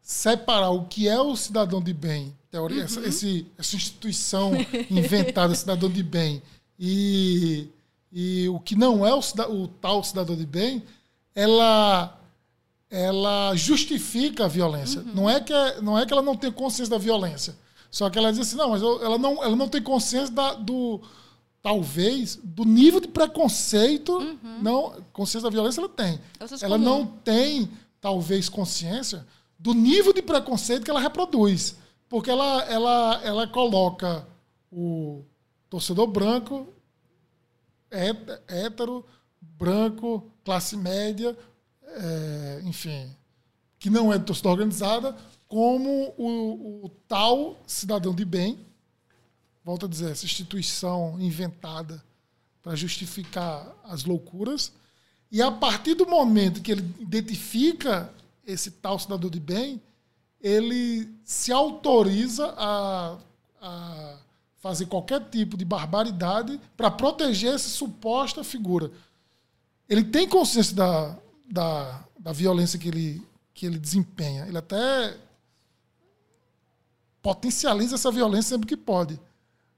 separar o que é o cidadão de bem, teoria, uhum. essa, esse, essa instituição inventada, cidadão de bem, e, e o que não é o, o tal cidadão de bem, ela ela justifica a violência. Uhum. Não, é que, é, não é que ela não tem consciência da violência. Só que ela diz assim, não, mas ela não, ela não tem consciência da, do, talvez, do nível de preconceito. Uhum. Não, consciência da violência ela tem. Ela não tem, talvez, consciência do nível de preconceito que ela reproduz. Porque ela, ela, ela coloca o torcedor branco, hétero, branco, classe média, é, enfim, que não é torcida organizada, como o, o, tal cidadão de bem, volto a dizer, essa instituição inventada para justificar as loucuras. E a partir do momento que ele identifica esse tal cidadão de bem, ele se autoriza a, a fazer qualquer tipo de barbaridade para proteger essa suposta figura. Ele tem consciência da, da, da violência que ele, que ele desempenha. Ele até potencializa essa violência sempre que pode.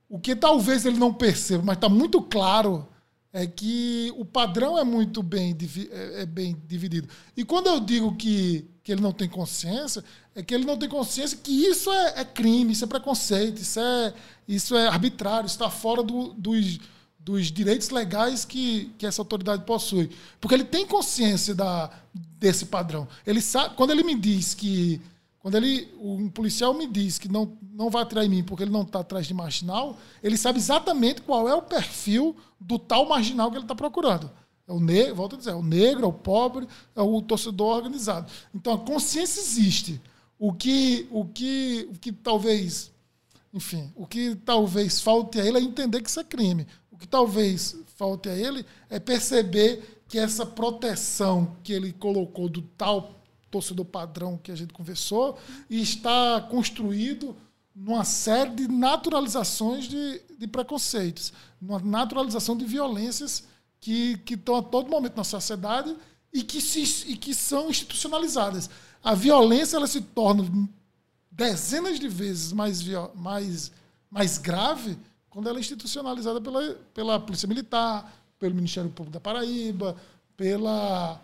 O que talvez ele não perceba, mas está muito claro, é que o padrão é muito bem, é, é bem dividido. E quando eu digo que, que ele não tem consciência, é que ele não tem consciência que isso é, é crime, isso é preconceito, isso é, isso é arbitrário, está fora do, dos dos direitos legais que, que essa autoridade possui. Porque ele tem consciência da, desse padrão. Ele sabe, quando ele me diz que. Quando ele, um policial me diz que não, não vai atirar em mim porque ele não está atrás de marginal, ele sabe exatamente qual é o perfil do tal marginal que ele está procurando. É o negro, volto a dizer, é o negro, é o pobre, é o torcedor organizado. Então a consciência existe. O que, o que, o que talvez, enfim, o que talvez falte a ele é entender que isso é crime. O que talvez falte a ele é perceber que essa proteção que ele colocou do tal torcedor padrão que a gente conversou está construído numa série de naturalizações de, de preconceitos, numa naturalização de violências que, que estão a todo momento na sociedade e que, se, e que são institucionalizadas. A violência ela se torna dezenas de vezes mais, mais, mais grave quando ela é institucionalizada pela, pela Polícia Militar, pelo Ministério Público da Paraíba, pela.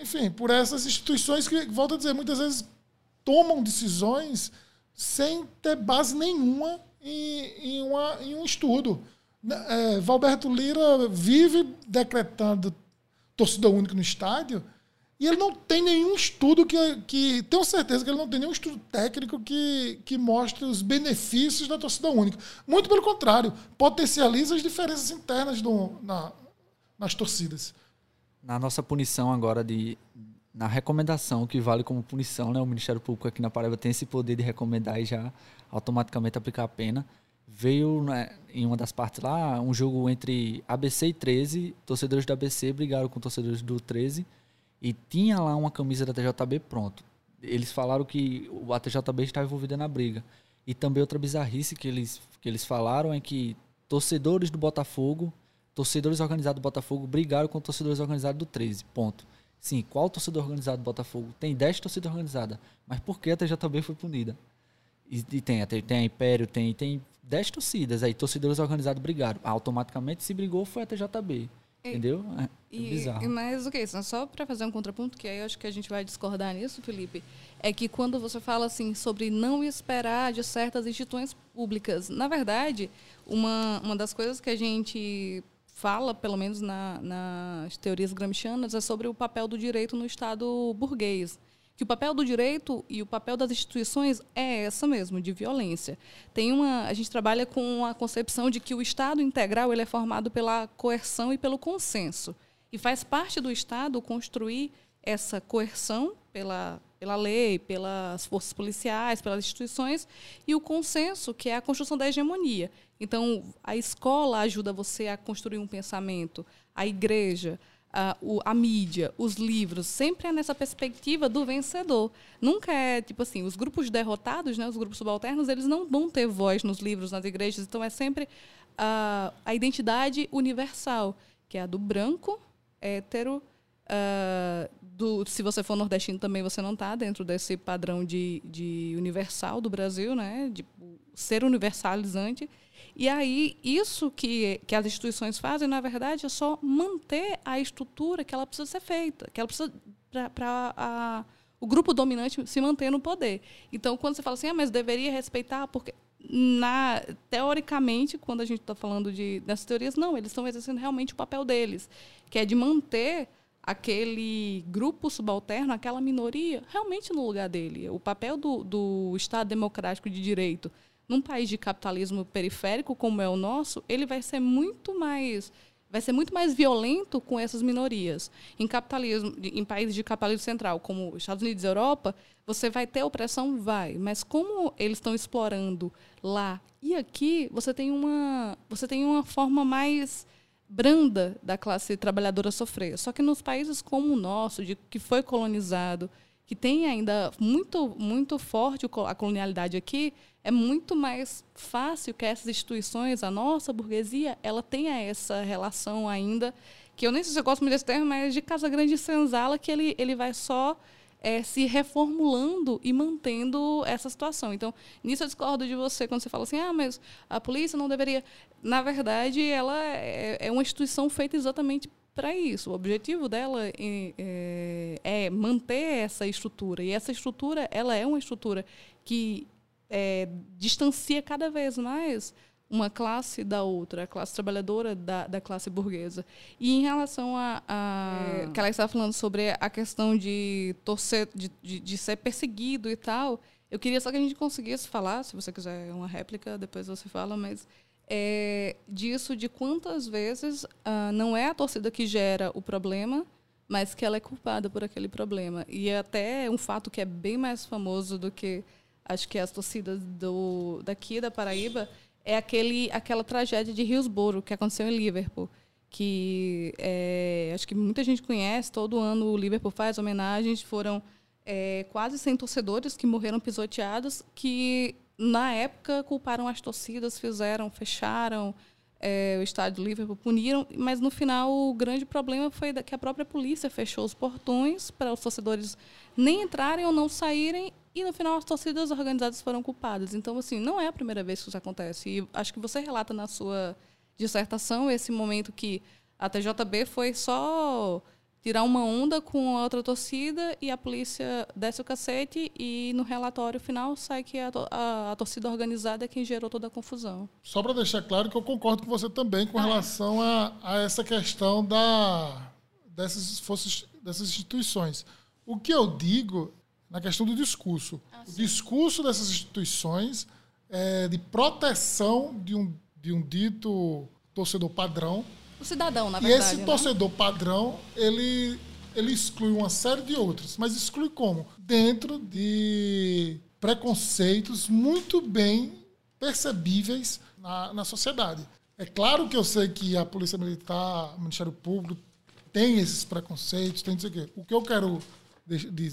Enfim, por essas instituições que, volto a dizer, muitas vezes tomam decisões sem ter base nenhuma em, em, uma, em um estudo. É, Valberto Lira vive decretando torcida única no estádio e ele não tem nenhum estudo que, que. Tenho certeza que ele não tem nenhum estudo técnico que, que mostre os benefícios da torcida única. Muito pelo contrário, potencializa as diferenças internas do, na, nas torcidas. Na nossa punição agora de na recomendação que vale como punição, né? O Ministério Público aqui na Paraíba tem esse poder de recomendar e já automaticamente aplicar a pena. Veio né, em uma das partes lá um jogo entre ABC e 13, torcedores do ABC brigaram com torcedores do 13 e tinha lá uma camisa da TJB pronto. Eles falaram que o ATJB estava envolvido na briga. E também outra bizarrice que eles, que eles falaram é que torcedores do Botafogo, torcedores organizados do Botafogo brigaram com torcedores organizados do 13. Ponto. Sim, qual torcedor organizado do Botafogo? Tem 10 torcidas organizadas. Mas por que a TJB foi punida? E, e tem, tem, tem a Império, tem, tem 10 torcidas. Aí torcedores organizados brigaram. Automaticamente se brigou foi a TJB. Entendeu? É, é E, bizarro. mais o que isso? Só para fazer um contraponto, que aí eu acho que a gente vai discordar nisso, Felipe, é que quando você fala assim sobre não esperar de certas instituições públicas, na verdade, uma, uma das coisas que a gente fala, pelo menos na, nas teorias gramscianas, é sobre o papel do direito no Estado burguês. Que o papel do direito e o papel das instituições é essa mesmo, de violência. Tem uma, a gente trabalha com a concepção de que o Estado integral ele é formado pela coerção e pelo consenso. E faz parte do Estado construir essa coerção pela, pela lei, pelas forças policiais, pelas instituições, e o consenso, que é a construção da hegemonia. Então, a escola ajuda você a construir um pensamento, a igreja, a, o- a mídia, os livros, sempre é nessa perspectiva do vencedor. Nunca é, tipo assim, os grupos derrotados, né, os grupos subalternos, eles não vão ter voz nos livros, nas igrejas, então é sempre a, a identidade universal, que é a do branco, hétero, ah, do, se você for nordestino também você não está dentro desse padrão de, de universal do Brasil, né? De ser universalizante. E aí, isso que, que as instituições fazem, na verdade, é só manter a estrutura que ela precisa ser feita, que ela precisa para o grupo dominante se manter no poder. Então, quando você fala assim, ah, mas deveria respeitar, porque na, teoricamente, quando a gente está falando de, dessas teorias, não, eles estão exercendo realmente o papel deles, que é de manter aquele grupo subalterno, aquela minoria, realmente no lugar dele. O papel do, do Estado democrático de direito num país de capitalismo periférico como é o nosso, ele vai ser muito mais vai ser muito mais violento com essas minorias. Em capitalismo, em países de capitalismo central, como os Estados Unidos e Europa, você vai ter opressão, vai, mas como eles estão explorando lá e aqui, você tem uma você tem uma forma mais branda da classe trabalhadora sofrer. Só que nos países como o nosso, de, que foi colonizado, que tem ainda muito muito forte a colonialidade aqui, é muito mais fácil que essas instituições, a nossa burguesia, ela tenha essa relação ainda, que eu nem sei se eu gosto muito desse termo, mas de Casa Grande e Senzala, que ele, ele vai só eh, se reformulando e mantendo essa situação. Então, nisso eu discordo de você quando você fala assim, ah, mas a polícia não deveria. Na verdade, ela é, é uma instituição feita exatamente para isso. O objetivo dela é, é- é manter essa estrutura. E essa estrutura, ela é uma estrutura que é, distancia cada vez mais uma classe da outra, a classe trabalhadora da, da classe burguesa. E em relação a, a que ela estava falando sobre a questão de torcer, de, de, de ser perseguido e tal, eu queria só que a gente conseguisse falar, se você quiser uma réplica, depois você fala, mas é, disso de quantas vezes ah, não é a torcida que gera o problema, mas que ela é culpada por aquele problema. E é até um fato que é bem mais famoso do que acho que as torcidas do daqui da Paraíba é aquele aquela tragédia de Hillsborough que aconteceu em Liverpool que é, acho que muita gente conhece todo ano o Liverpool faz homenagens foram é, quase 100 torcedores que morreram pisoteados que na época culparam as torcidas fizeram fecharam é, o estádio do Liverpool puniram, mas no final o grande problema foi que a própria polícia fechou os portões para os torcedores nem entrarem ou não saírem e no final as torcidas organizadas foram culpadas. Então assim, não é a primeira vez que isso acontece. E acho que você relata na sua dissertação esse momento que a TJB foi só tirar uma onda com a outra torcida e a polícia desce o cacete e no relatório final sai que a, a- a torcida organizada é quem gerou toda a confusão. Só para deixar claro que eu concordo com você também com relação a, a essa questão da, dessas, forças, dessas instituições. O que eu digo na questão do discurso. o discurso dessas instituições é de proteção de um, de um dito torcedor padrão. O cidadão, na e verdade. esse né? torcedor padrão, ele ele exclui uma série de outras. Mas exclui como? Dentro de preconceitos muito bem percebíveis na, na sociedade. É claro que eu sei que a Polícia Militar, o Ministério Público, tem esses preconceitos, tem isso aqui. O que eu quero,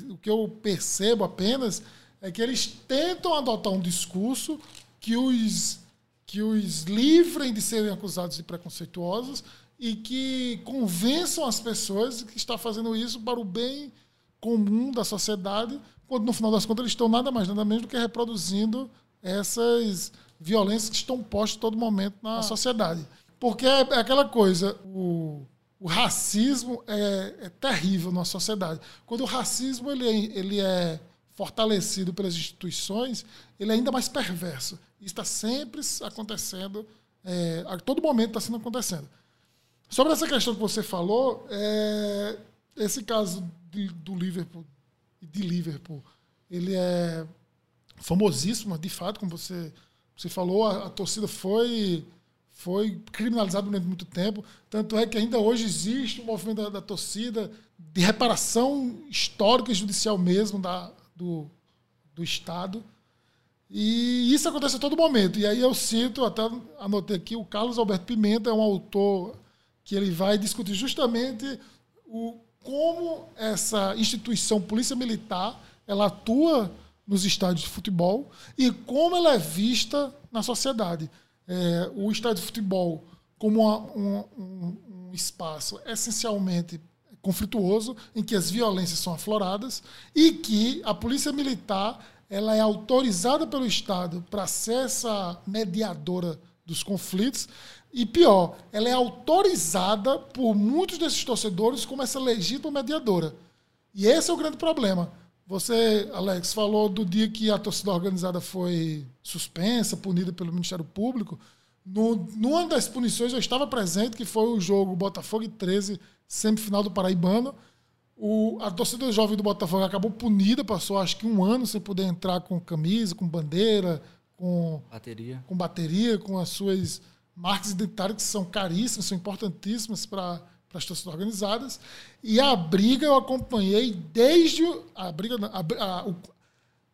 o que eu percebo apenas é que eles tentam adotar um discurso que os, que os livrem de serem acusados de preconceituosos e que convençam as pessoas que está fazendo isso para o bem comum da sociedade, quando no final das contas eles estão nada mais, nada menos do que reproduzindo essas violências que estão postas todo momento na sociedade. Porque é aquela coisa, o, o racismo é, é, terrível na sociedade. Quando o racismo ele é, ele é fortalecido pelas instituições, ele é ainda mais perverso. Isso está sempre acontecendo, é, a todo momento está sendo acontecendo. Sobre essa questão que você falou, é, esse caso de, do Liverpool, de Liverpool, ele é famosíssimo, de fato, como você, você falou, a, a torcida foi foi criminalizada durante muito tempo. Tanto é que ainda hoje existe um movimento da, da torcida de reparação histórica e judicial mesmo da, do, do Estado. E isso acontece a todo momento. E aí eu cito, até anotei aqui, o Carlos Alberto Pimenta é um autor que ele vai discutir justamente o, como essa instituição Polícia Militar ela atua nos estádios de futebol e como ela é vista na sociedade. É, o estádio de futebol como uma, um, um, um espaço essencialmente conflituoso, em que as violências são afloradas e que a polícia militar ela é autorizada pelo Estado para ser essa mediadora dos conflitos, e pior, ela é autorizada por muitos desses torcedores como essa legítima mediadora. E esse é o grande problema. Você, Alex, falou do dia que a torcida organizada foi suspensa, punida pelo Ministério Público. No, numa das punições eu estava presente, que foi o jogo Botafogo e 13, semifinal do Paraibano. O, a torcida jovem do Botafogo acabou punida, passou acho que um ano sem poder entrar com camisa, com bandeira, com bateria, com, bateria, com as suas marcas identitárias que são caríssimas, são importantíssimas para as torcidas organizadas. E a briga eu acompanhei desde a briga, a, a, o,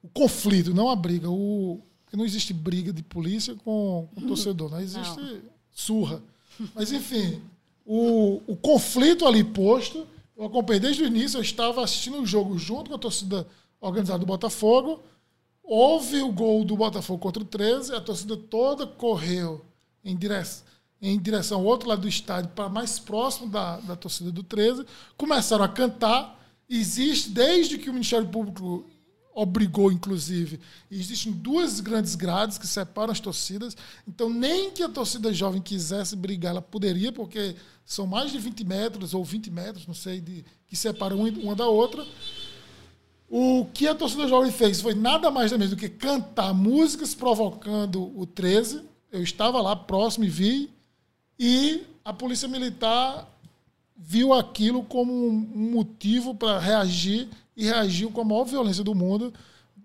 o, conflito, não a briga. O, não existe briga de polícia com, com torcedor, não existe não. surra. Mas, enfim, o, o conflito ali posto, eu acompanhei desde o início, eu estava assistindo o jogo junto com a torcida organizada do Botafogo. Houve o gol do Botafogo contra o 13, a torcida toda correu em direção, em direção ao outro lado do estádio, para mais próximo da, da torcida do 13, começaram a cantar. Existe, desde que o Ministério Público obrigou, inclusive, existem duas grandes grades que separam as torcidas. Então, nem que a torcida jovem quisesse brigar, ela poderia, porque são mais de 20 metros ou 20 metros, não sei, de, que separam uma da outra. O que a torcida jovem fez foi nada mais do que cantar músicas provocando o 13, eu estava lá próximo e vi, e a polícia militar viu aquilo como um motivo para reagir e reagiu com a maior violência do mundo,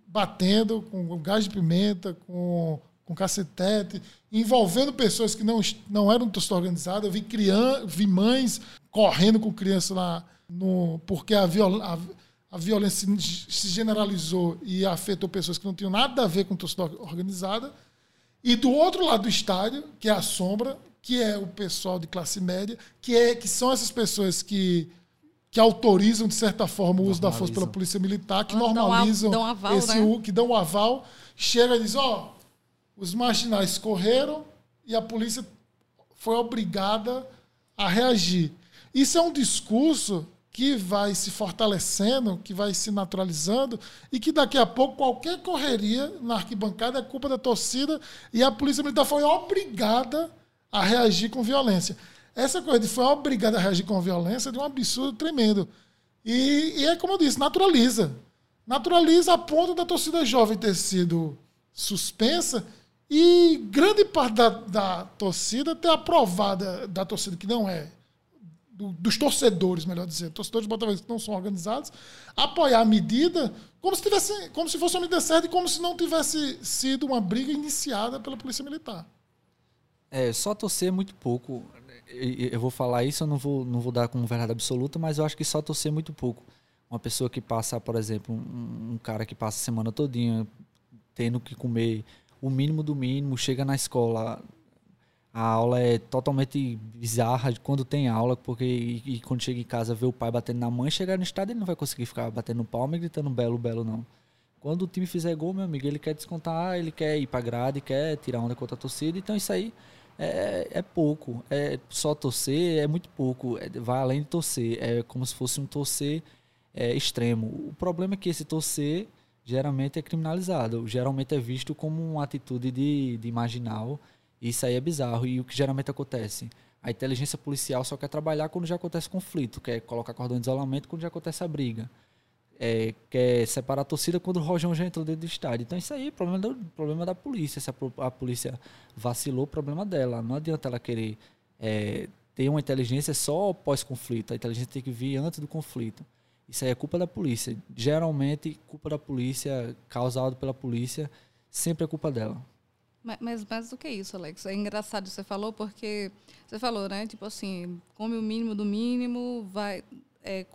batendo com gás de pimenta, com, com cacetete, envolvendo pessoas que não, não eram torcida organizada. Eu vi, criança, vi mães correndo com crianças lá, no, porque a, viol, a, a violência se generalizou e afetou pessoas que não tinham nada a ver com torcida organizada. E do outro lado do estádio, que é a sombra, que é o pessoal de classe média, que, é, que são essas pessoas que, que autorizam, de certa forma, o uso da força pela polícia militar, que ah, normalizam dão, dão aval, esse né? que dão o um aval, chega e diz, ó, oh, os marginais correram e a polícia foi obrigada a reagir. Isso é um discurso que vai se fortalecendo, que vai se naturalizando e que daqui a pouco qualquer correria na arquibancada é culpa da torcida e a polícia militar foi obrigada a reagir com violência. Essa coisa de foi obrigada a reagir com violência é de um absurdo tremendo. E, e é como eu disse, naturaliza. Naturaliza a ponto da torcida jovem ter sido suspensa e grande parte da, da torcida ter aprovada, da torcida que não é do, dos torcedores, melhor dizendo, torcedores Botafogo que não são organizados, apoiar a medida como se, tivesse, como se fosse uma medida certa e como se não tivesse sido uma briga iniciada pela Polícia Militar. É, só torcer muito pouco. eu vou falar isso, eu não vou, não vou dar como verdade absoluta, mas eu acho que só torcer muito pouco. Uma pessoa que passa, por exemplo, um, um cara que passa a semana todinha tendo que comer o mínimo do mínimo, chega na escola, a aula é totalmente bizarra quando tem aula, porque e, e quando chega em casa vê o pai batendo na mãe, chegar no estado ele não vai conseguir ficar batendo palma e gritando belo, belo, não. Quando o time fizer gol, meu amigo, ele quer descontar, ele quer ir pra grade, quer tirar onda contra a torcida, então isso aí é, é pouco. É só torcer é muito pouco. É, vai além de torcer. É como se fosse um torcer é, extremo. O problema é que esse torcer geralmente é criminalizado. Geralmente é visto como uma atitude de, de marginal. Isso aí é bizarro. E o que geralmente acontece? A inteligência policial só quer trabalhar quando já acontece conflito, quer colocar cordão de isolamento quando já acontece a briga. É, quer separar a torcida quando o Rojão já entrou dentro do estádio. Então isso aí é problema, do, problema da polícia. Se a, a polícia vacilou, problema dela. Não adianta ela querer é, ter uma inteligência só pós-conflito. A inteligência tem que vir antes do conflito. Isso aí é culpa da polícia. Geralmente, culpa da polícia, causado pela polícia, sempre é culpa dela. Ma- Mas mais do que isso, Alex. É engraçado você falou, porque você falou, né? Tipo assim, come o mínimo do mínimo, vai. é,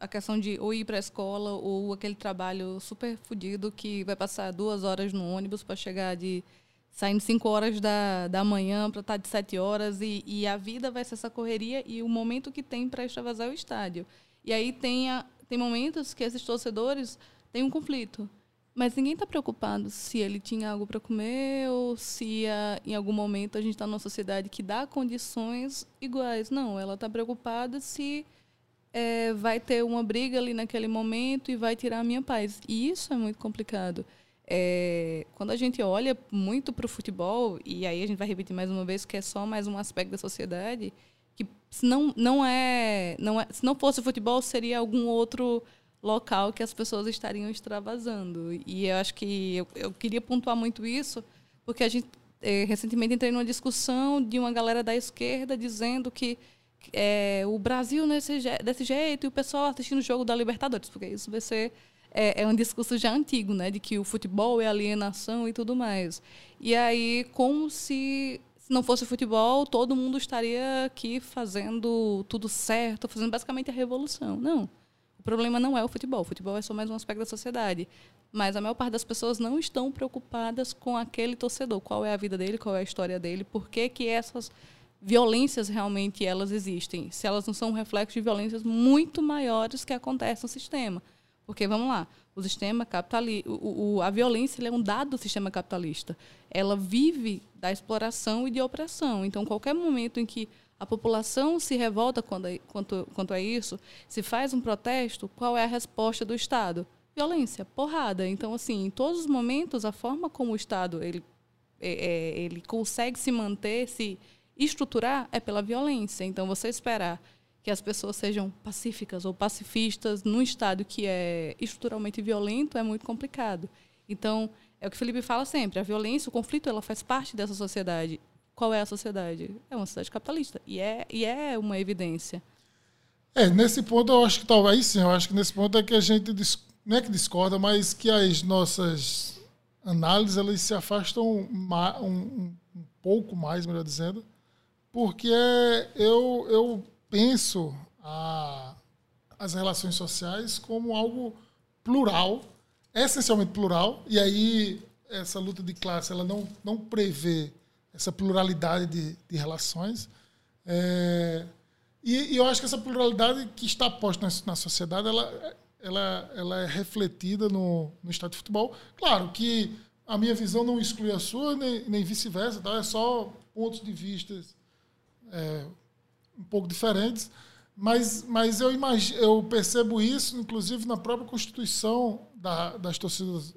a questão de ou ir para a escola ou aquele trabalho super fodido que vai passar duas horas no ônibus para chegar de. saindo cinco horas da, da manhã para estar de sete horas e, e a vida vai ser essa correria e o momento que tem para extravasar o estádio. E aí tem, a, tem momentos que esses torcedores têm um conflito. Mas ninguém está preocupado se ele tinha algo para comer ou se ah, em algum momento a gente está numa sociedade que dá condições iguais. Não, ela está preocupada se eh, vai ter uma briga ali naquele momento e vai tirar a minha paz. E isso é muito complicado. Eh, quando a gente olha muito para o futebol, e aí a gente vai repetir mais uma vez que é só mais um aspecto da sociedade, que se não, não, é, não é. Se não fosse o futebol, seria algum outro local que as pessoas estariam extravasando. E eu acho que eu, eu queria pontuar muito isso, porque a gente eh, recentemente entrei numa discussão de uma galera da esquerda dizendo que eh, o Brasil nesse, je- desse jeito e o pessoal assistindo o jogo da Libertadores, porque isso vai ser é, é um discurso já antigo, né, de que o futebol é alienação e tudo mais. E aí, como se se não fosse futebol, todo mundo estaria aqui fazendo tudo certo, fazendo basicamente a revolução. Não. O problema não é o futebol. O futebol é só mais um aspecto da sociedade. Mas a maior parte das pessoas não estão preocupadas com aquele torcedor. Qual é a vida dele, qual é a história dele, por que, que essas violências realmente elas existem. Se elas não são um reflexo de violências muito maiores que acontecem no sistema. Porque, vamos lá, o sistema capitalista, o, o- a violência é um dado do sistema capitalista. Ela vive da exploração e de opressão. Então, qualquer momento em que a população se revolta é- quanto, quanto a isso, se faz um protesto, qual é a resposta do Estado? Violência, porrada. Então, assim, em todos os momentos, a forma como o Estado ele, é- é, ele consegue se manter, se estruturar, é pela violência. Então, você esperar que as pessoas sejam pacíficas ou pacifistas num estado que é estruturalmente violento é muito complicado. Então, é o que o Felipe fala sempre, a violência, o conflito, ela faz parte dessa sociedade. Qual é a sociedade? É uma sociedade capitalista. E é, e é uma evidência. É, nesse ponto eu acho que talvez sim, eu acho que nesse ponto é que a gente não é que discorda, mas que as nossas análises elas se afastam um, um- um pouco mais, melhor dizendo, porque eu, eu penso a, as relações sociais como algo plural, essencialmente plural, e aí essa luta de classe ela não, não prevê essa pluralidade de, de relações. É, e, e eu acho que essa pluralidade que está posta na, na sociedade, ela, ela, ela é refletida no, no estado de futebol. Claro que a minha visão não exclui a sua, nem, nem vice-versa, tá? é só pontos de vista é, um pouco diferentes. Mas, mas eu, imagino, eu percebo isso, inclusive, na própria constituição da, das torcidas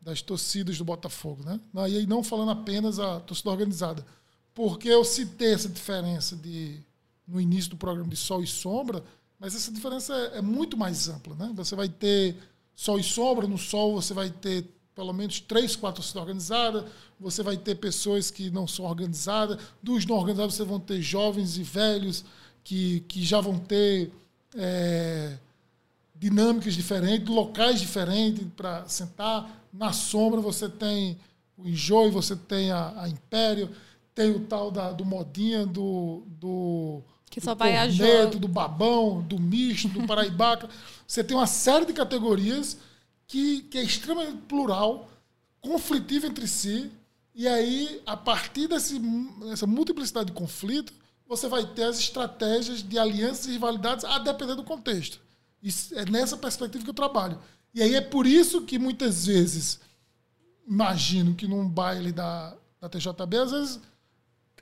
das torcidas do Botafogo, né? E aí não falando apenas a torcida organizada, porque eu citei essa diferença de no início do programa de sol e sombra, mas essa diferença é, é muito mais ampla, né? Você vai ter sol e sombra, no sol você vai ter pelo menos três, quatro torcidas organizadas, você vai ter pessoas que não são organizadas, dos não organizados você vão ter jovens e velhos que, que já vão ter é, dinâmicas diferentes, locais diferentes para sentar. Na sombra você tem o Enjoy, você tem a, a Império. tem o tal da, do modinha, do, do, Que do só vai a corneto, do babão, do misto, do paraibaca. Você tem uma série de categorias que, que é extremamente plural, conflitiva entre si, e aí, a partir desse, dessa multiplicidade de conflito, você vai ter as estratégias de alianças e rivalidades a depender do contexto. Isso é nessa perspectiva que eu trabalho. E aí é por isso que muitas vezes, imagino que num baile da, da TJB, às vezes,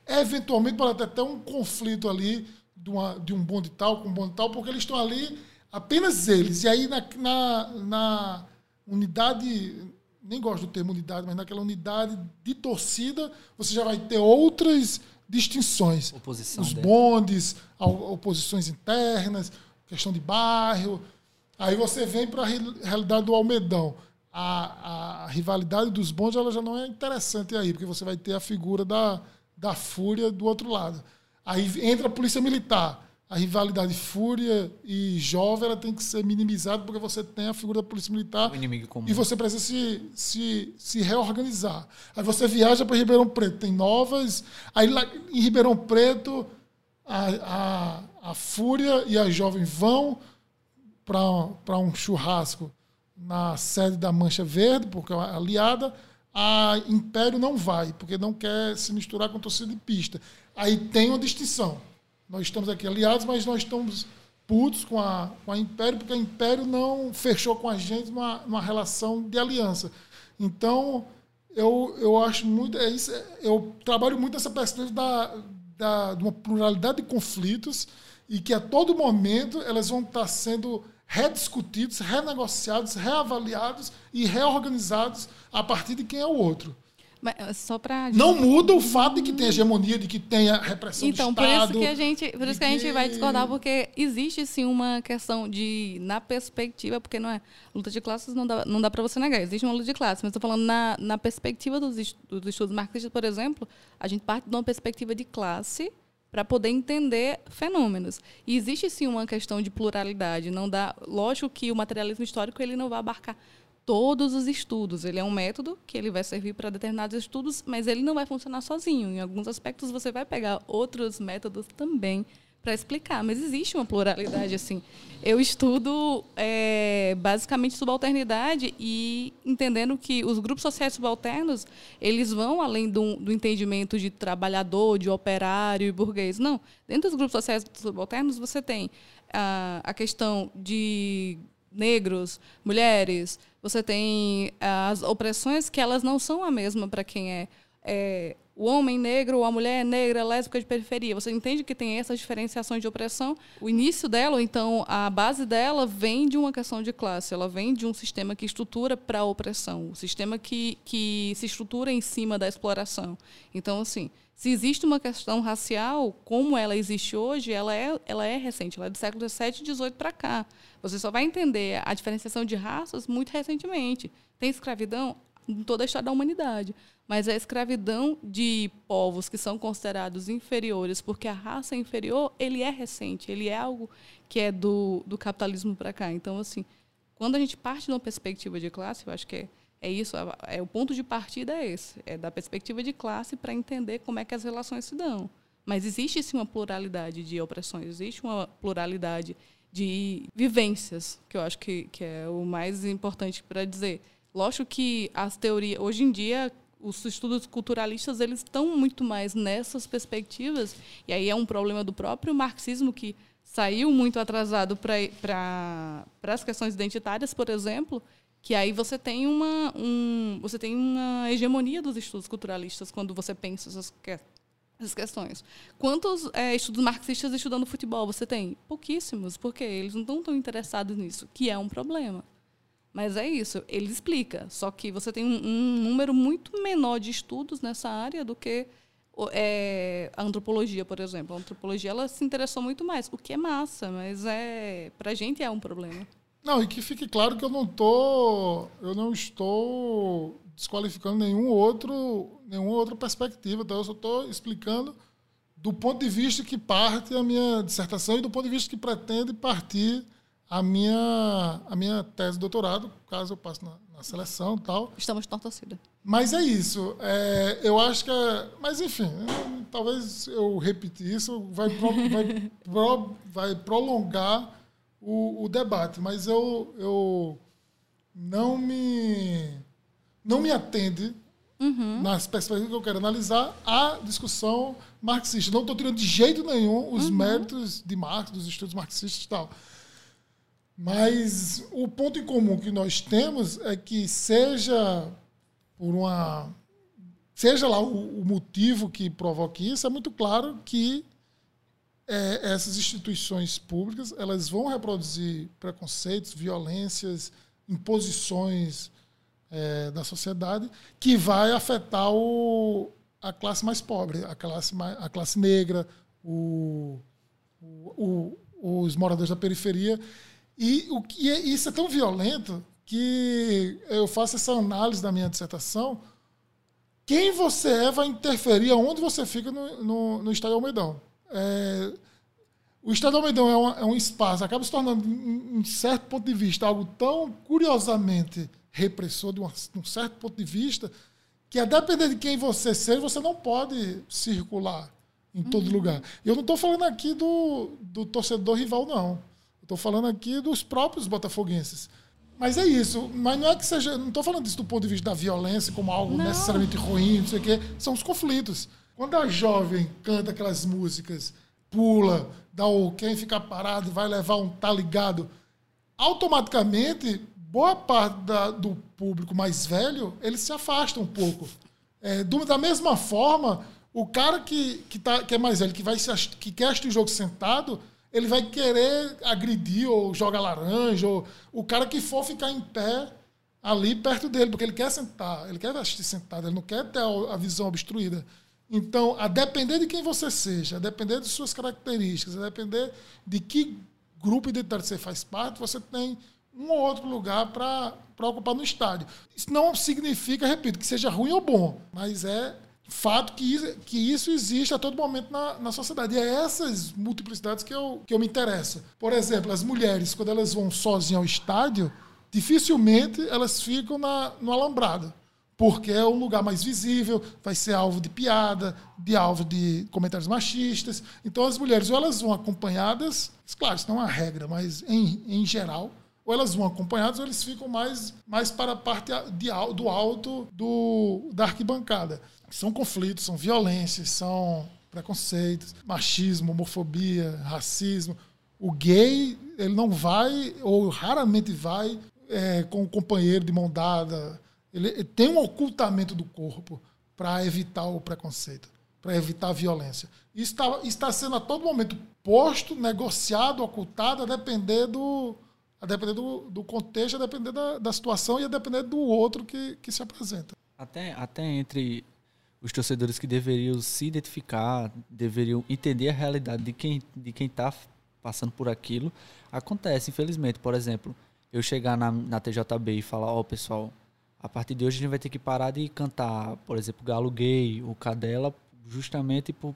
eventualmente pode ter até um conflito ali de, uma, de um bonde tal com um bonde tal, porque eles estão ali, apenas eles. E aí na, na, na unidade, nem gosto do termo unidade, mas naquela unidade de torcida, você já vai ter outras distinções. Oposição Os dentro. bondes, oposições internas, questão de bairro. Aí você vem para a realidade do Almedão. A, a rivalidade dos bondes ela já não é interessante aí, porque você vai ter a figura da, da Fúria do outro lado. Aí entra a Polícia Militar. A rivalidade Fúria e Jovem ela tem que ser minimizada, porque você tem a figura da Polícia Militar e você precisa se, se, se reorganizar. Aí você viaja para Ribeirão Preto, tem novas. Aí lá em Ribeirão Preto, a, a, a Fúria e a Jovem vão para um churrasco na sede da Mancha Verde, porque é uma aliada. A Império não vai, porque não quer se misturar com a torcida de pista. Aí tem uma distinção. Nós estamos aqui aliados, mas nós estamos putos com a, com a Império, porque a Império não fechou com a gente numa, numa relação de aliança. Então, eu, eu acho muito. É isso, é- eu trabalho muito nessa perspectiva da, da, de uma pluralidade de conflitos e que a todo momento elas vão estar sendo rediscutidos, renegociados, reavaliados e reorganizados a partir de quem é o outro. Mas, só para Não muda o fato de que tem hegemonia, de que tem a repressão Então, do por Estado. isso que a gente, por isso que a gente vai discordar, porque existe sim uma questão de na perspectiva, porque não é luta de classes não dá, não dá para você negar, existe uma luta de classes, mas estou falando na, na perspectiva dos, dos estudos marxistas, por exemplo, a gente parte de uma perspectiva de classe para poder entender fenômenos. E existe sim uma questão de pluralidade, não dá, lógico que o materialismo histórico ele não vai abarcar todos os estudos. Ele é um método que ele vai servir para determinados estudos, mas ele não vai funcionar sozinho. Em alguns aspectos você vai pegar outros métodos também para explicar, mas existe uma pluralidade assim. Eu estudo é, basicamente subalternidade e entendendo que os grupos sociais subalternos eles vão além do, do entendimento de trabalhador, de operário e burguês. Não, dentro dos grupos sociais subalternos você tem a, a questão de negros, mulheres, você tem as opressões que elas não são a mesma para quem é, é o homem negro ou a mulher negra, lésbica de periferia. Você entende que tem essas diferenciações de opressão? O início dela, ou então a base dela, vem de uma questão de classe. Ela vem de um sistema que estrutura para a opressão, um sistema que, que se estrutura em cima da exploração. Então, assim, se existe uma questão racial, como ela existe hoje, ela é, ela é recente, ela é do século XVII e XVIII para cá. Você só vai entender a diferenciação de raças muito recentemente. Tem escravidão em toda a história da humanidade, mas a escravidão de povos que são considerados inferiores, porque a raça é inferior, ele é recente, ele é algo que é do, do capitalismo para cá. Então, assim, quando a gente parte de uma perspectiva de classe, eu acho que é, é isso, é, o ponto de partida é esse, é da perspectiva de classe para entender como é que as relações se dão. Mas existe sim uma pluralidade de opressões, existe uma pluralidade de vivências, que eu acho que, que é o mais importante para dizer. Lógico que as teorias, hoje em dia, os estudos culturalistas eles estão muito mais nessas perspectivas, e aí é um problema do próprio marxismo que saiu muito atrasado para as questões identitárias, por exemplo, que aí você tem uma um, você tem uma hegemonia dos estudos culturalistas quando você pensa essas, que, essas questões. Quantos é, estudos marxistas estudando futebol você tem? Pouquíssimos, porque eles não estão tão interessados nisso, que é um problema. Mas é isso, ele explica. Só que você tem um, um número muito menor de estudos nessa área do que é, a antropologia, por exemplo. A antropologia ela se interessou muito mais, o que é massa, mas é para a gente é um problema. Não, e que fique claro que eu não tô, eu não estou desqualificando nenhum outro, nenhuma outra perspectiva. Então eu só estou explicando do ponto de vista que parte a minha dissertação e do ponto de vista que pretende partir a minha, a minha tese de doutorado, caso eu passe na, na seleção e tal. Estamos na torcida. Mas é isso. É, eu acho que. É, mas, enfim, talvez eu repetir isso vai, pro- vai, pro- vai prolongar o, o debate. Mas eu, eu não me. Não me atende nas perspectivas que eu quero analisar a discussão marxista. Não estou tirando de jeito nenhum os méritos de Marx, dos estudos marxistas e tal. Mas o ponto em comum que nós temos é que seja por uma seja lá o, o motivo que provoque isso, é muito claro que é, essas instituições públicas elas vão reproduzir preconceitos, violências, imposições é, da sociedade que vai afetar o, a classe mais pobre, a classe, a classe negra, o- o- os moradores da periferia. E o que é- isso é tão violento que eu faço essa análise da minha dissertação. Quem você é vai interferir aonde você fica no, no, no Estádio Almeidão. É, o Estádio Almeidão é, uma- é um espaço, acaba se tornando, em em certo ponto de vista, algo tão curiosamente repressor, de, uma- de um certo ponto de vista, que a depender de quem você seja, você não pode circular em todo lugar. Eu não estou falando aqui do, do torcedor rival, não. Estou falando aqui dos próprios botafoguenses. Mas é isso. Mas não é que seja. Não estou falando disso do ponto de vista da violência como algo necessariamente ruim, não sei o quê. São os conflitos. Quando a jovem canta aquelas músicas, pula, dá o quem ficar parado vai levar um tá ligado, automaticamente, boa parte da- do público mais velho, ele se afasta um pouco. É, do- da mesma forma, o cara que, que, tá, que é mais velho, que, vai se, que quer assistir o jogo sentado, ele vai querer agredir ou jogar laranja, ou o cara que for ficar em pé ali perto dele, porque ele quer sentar, ele quer assistir sentado, ele não quer ter a visão obstruída. Então, a depender de quem você seja, a depender de suas características, a depender de que grupo identitário você faz parte, você tem um ou outro lugar para ocupar no estádio. Isso não significa, repito, que seja ruim ou bom, mas é fato que isso, que isso existe a todo momento na, na sociedade. E é essas multiplicidades que eu, que eu me interesso. Por exemplo, as mulheres, quando elas vão sozinhas ao estádio, dificilmente elas ficam na, no alambrado porque é um lugar mais visível, vai ser alvo de piada, de alvo de comentários machistas. Então as mulheres ou elas vão acompanhadas, claro, isso não é uma regra, mas em, em geral, ou elas vão acompanhadas ou eles ficam mais, mais para a parte de, do alto do, da arquibancada. São conflitos, são violências, são preconceitos, machismo, homofobia, racismo. O gay, ele não vai, ou raramente vai, é, com o companheiro de mão dada, ele tem um ocultamento do corpo para evitar o preconceito, para evitar a violência. Isso está, está sendo a todo momento posto, negociado, ocultado, a depender do, a depender do, do contexto, a depender da, da situação e a depender do outro que, que se apresenta. Até, até entre os torcedores que deveriam se identificar, deveriam entender a realidade de quem de quem está passando por aquilo, acontece, infelizmente. Por exemplo, eu chegar na, na TJB e falar, ó, pessoal, a partir de hoje a gente vai ter que parar de cantar, por exemplo, Galo Gay, o Cadela, justamente por,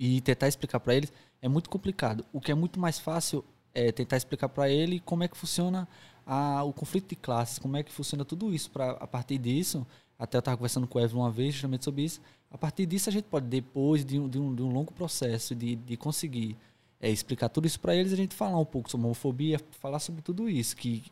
e tentar explicar para eles, é muito complicado. O que é muito mais fácil é tentar explicar para ele como é que funciona a, o conflito de classes, como é que funciona tudo isso. Pra, a partir disso, até eu estava conversando com o Evelyn uma vez justamente sobre isso, a partir disso a gente pode, depois de um, de um, de um longo processo de, de conseguir é, explicar tudo isso para eles, a gente falar um pouco sobre homofobia, falar sobre tudo isso, que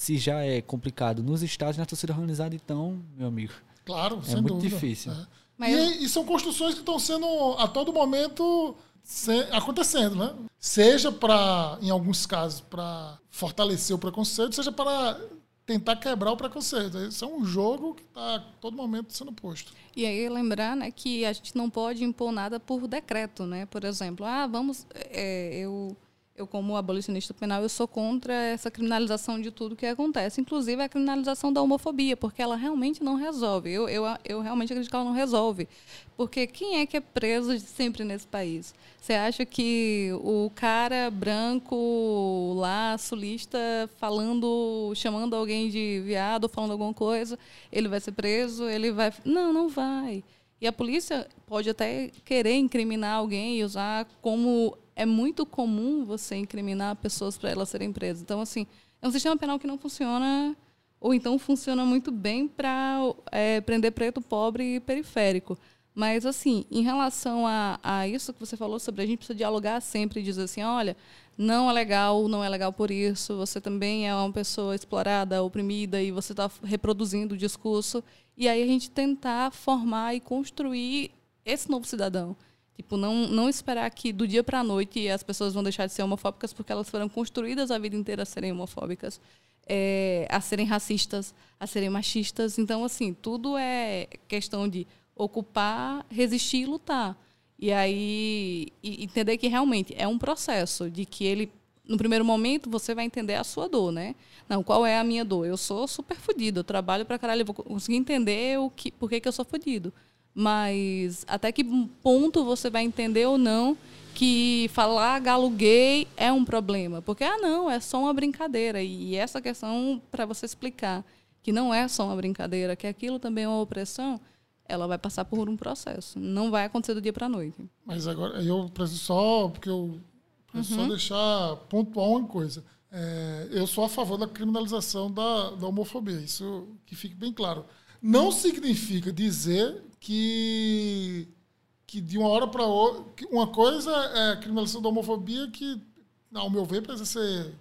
se já é complicado nos estados, na torcida organizada, então, meu amigo, Claro, é sem muito dúvida. difícil. É. Mas E, e são construções que estão sendo a todo momento se- acontecendo, né? Seja para, em alguns casos, para fortalecer o preconceito, seja para tentar quebrar o preconceito. Isso é um jogo que está a todo momento sendo posto. E aí lembrar né, que a gente não pode impor nada por decreto, né? Por exemplo, ah, vamos, é, eu, eu como abolicionista penal, eu sou contra essa criminalização de tudo que acontece, inclusive a criminalização da homofobia, porque ela realmente não resolve. Eu, eu, eu realmente acredito que ela não resolve. Porque quem é que é preso sempre nesse país? Você acha que o cara branco lá, sulista, falando, chamando alguém de viado, falando alguma coisa, ele vai ser preso, ele vai. Não, não vai. E a polícia pode até querer incriminar alguém e usar como é muito comum você incriminar pessoas para elas serem presas. Então, assim, é um sistema penal que não funciona, ou então funciona muito bem para é, prender preto, pobre e periférico. Mas, assim, em relação a, a isso que você falou sobre a gente precisa dialogar sempre e dizer assim: olha, não é legal, não é legal por isso, você também é uma pessoa explorada, oprimida e você está reproduzindo o discurso. E aí a gente tentar formar e construir esse novo cidadão. Tipo, não, não esperar que do dia para a noite as pessoas vão deixar de ser homofóbicas porque elas foram construídas a vida inteira a serem homofóbicas, é, a serem racistas, a serem machistas. Então, assim, tudo é questão de ocupar, resistir e lutar. E aí e entender que realmente é um processo de que ele no primeiro momento você vai entender a sua dor, né? Não, qual é a minha dor? Eu sou super fodido, eu trabalho para caralho, eu vou conseguir entender o que, por que, que eu sou fodido. Mas até que ponto você vai entender ou não que falar galo gay é um problema? Porque, ah, não, é só uma brincadeira. E essa questão, para você explicar que não é só uma brincadeira, que aquilo também é uma opressão, ela vai passar por um processo. Não vai acontecer do dia para a noite. Mas agora, eu preciso só, porque eu preciso uhum. só deixar pontuar uma coisa. É, eu sou a favor da criminalização da, da homofobia, isso que fique bem claro. Não significa dizer que, que de uma hora para outra. Uma coisa é a criminalização da homofobia, que, ao meu ver, precisa ser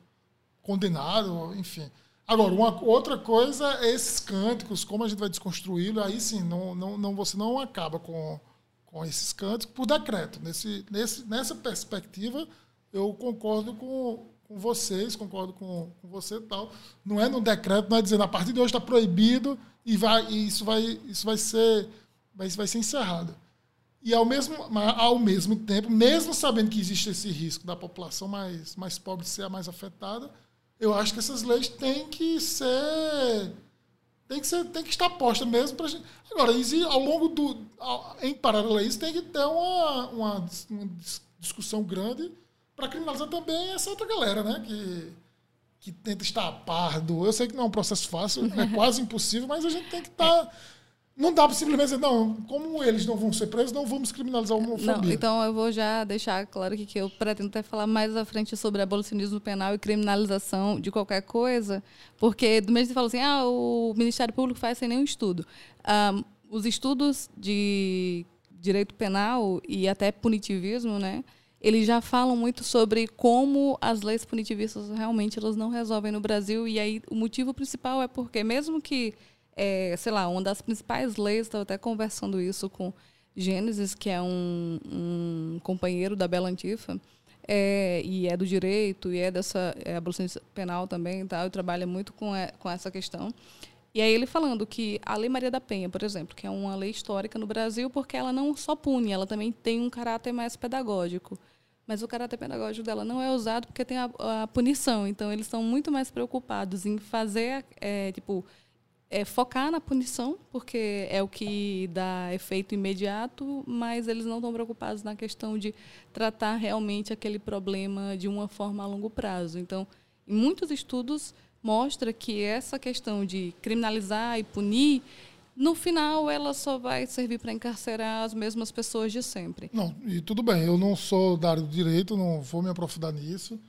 condenado, enfim. Agora, uma outra coisa é esses cânticos, como a gente vai desconstruí-lo, aí sim, não, não, não, você não acaba com, com esses cânticos por decreto. Nesse, nesse, nessa perspectiva, eu concordo com, com vocês, concordo com, com você e tal. Não é no decreto, não é dizendo a partir de hoje está proibido e, vai, e isso, vai, isso vai ser vai, vai ser encerrada. E ao mesmo, ao mesmo tempo, mesmo sabendo que existe esse risco da população mais, mais pobre ser a mais afetada, eu acho que essas leis têm que ser. Tem que, ser, tem que estar postas mesmo para gente. Agora, ao longo do. Em paralelo a isso, tem que ter uma, uma, uma discussão grande para criminalizar também essa outra galera, né? Que, que tenta estar pardo. Eu sei que não é um processo fácil, é quase impossível, mas a gente tem que estar. Não dá para simplesmente dizer, não, como eles não vão ser presos, não vamos criminalizar a homofobia. Não, então eu vou já deixar claro aqui que eu pretendo até falar mais à frente sobre abolicionismo penal e criminalização de qualquer coisa, porque do mesmo que você falou assim, ah, o Ministério Público faz sem nenhum estudo. Um, os estudos de direito penal e até punitivismo, né, eles já falam muito sobre como as leis punitivistas realmente elas não resolvem no Brasil e aí o motivo principal é porque mesmo que é, sei lá, uma das principais leis, estava até conversando isso com Gênesis, que é um, um companheiro da Bela Antifa, é, e é do direito, e é dessa é abolição penal também, tá? e trabalha muito com, é, com essa questão. E aí ele falando que a Lei Maria da Penha, por exemplo, que é uma lei histórica no Brasil, porque ela não só pune, ela também tem um caráter mais pedagógico. Mas o caráter pedagógico dela não é usado porque tem a, a punição. Então, eles estão muito mais preocupados em fazer, é, tipo, é focar na punição, porque é o que dá efeito imediato, mas eles não estão preocupados na questão de tratar realmente aquele problema de uma forma a longo prazo. Então, em muitos estudos mostra que essa questão de criminalizar e punir, no final ela só vai servir para encarcerar as mesmas pessoas de sempre. Não, e tudo bem, eu não sou da área do direito, não vou me aprofundar nisso.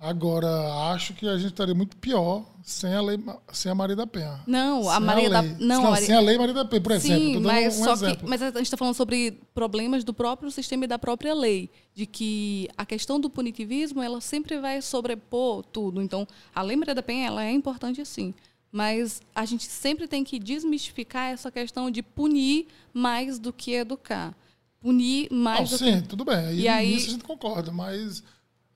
Agora, acho que a gente estaria muito pior sem a lei, sem a Maria da Penha. Não, a Maria a da não, não, sem a lei Maria da Penha, por exemplo. Sim, mas, um só exemplo. Que, mas a gente está falando sobre problemas do próprio sistema e da própria lei, de que a questão do punitivismo ela sempre vai sobrepor tudo. Então, a lei Maria da Penha ela é importante sim, mas a gente sempre tem que desmistificar essa questão de punir mais do que educar, punir mais. Não, do sim, que... tudo bem. E, e aí, nisso a gente concorda, mas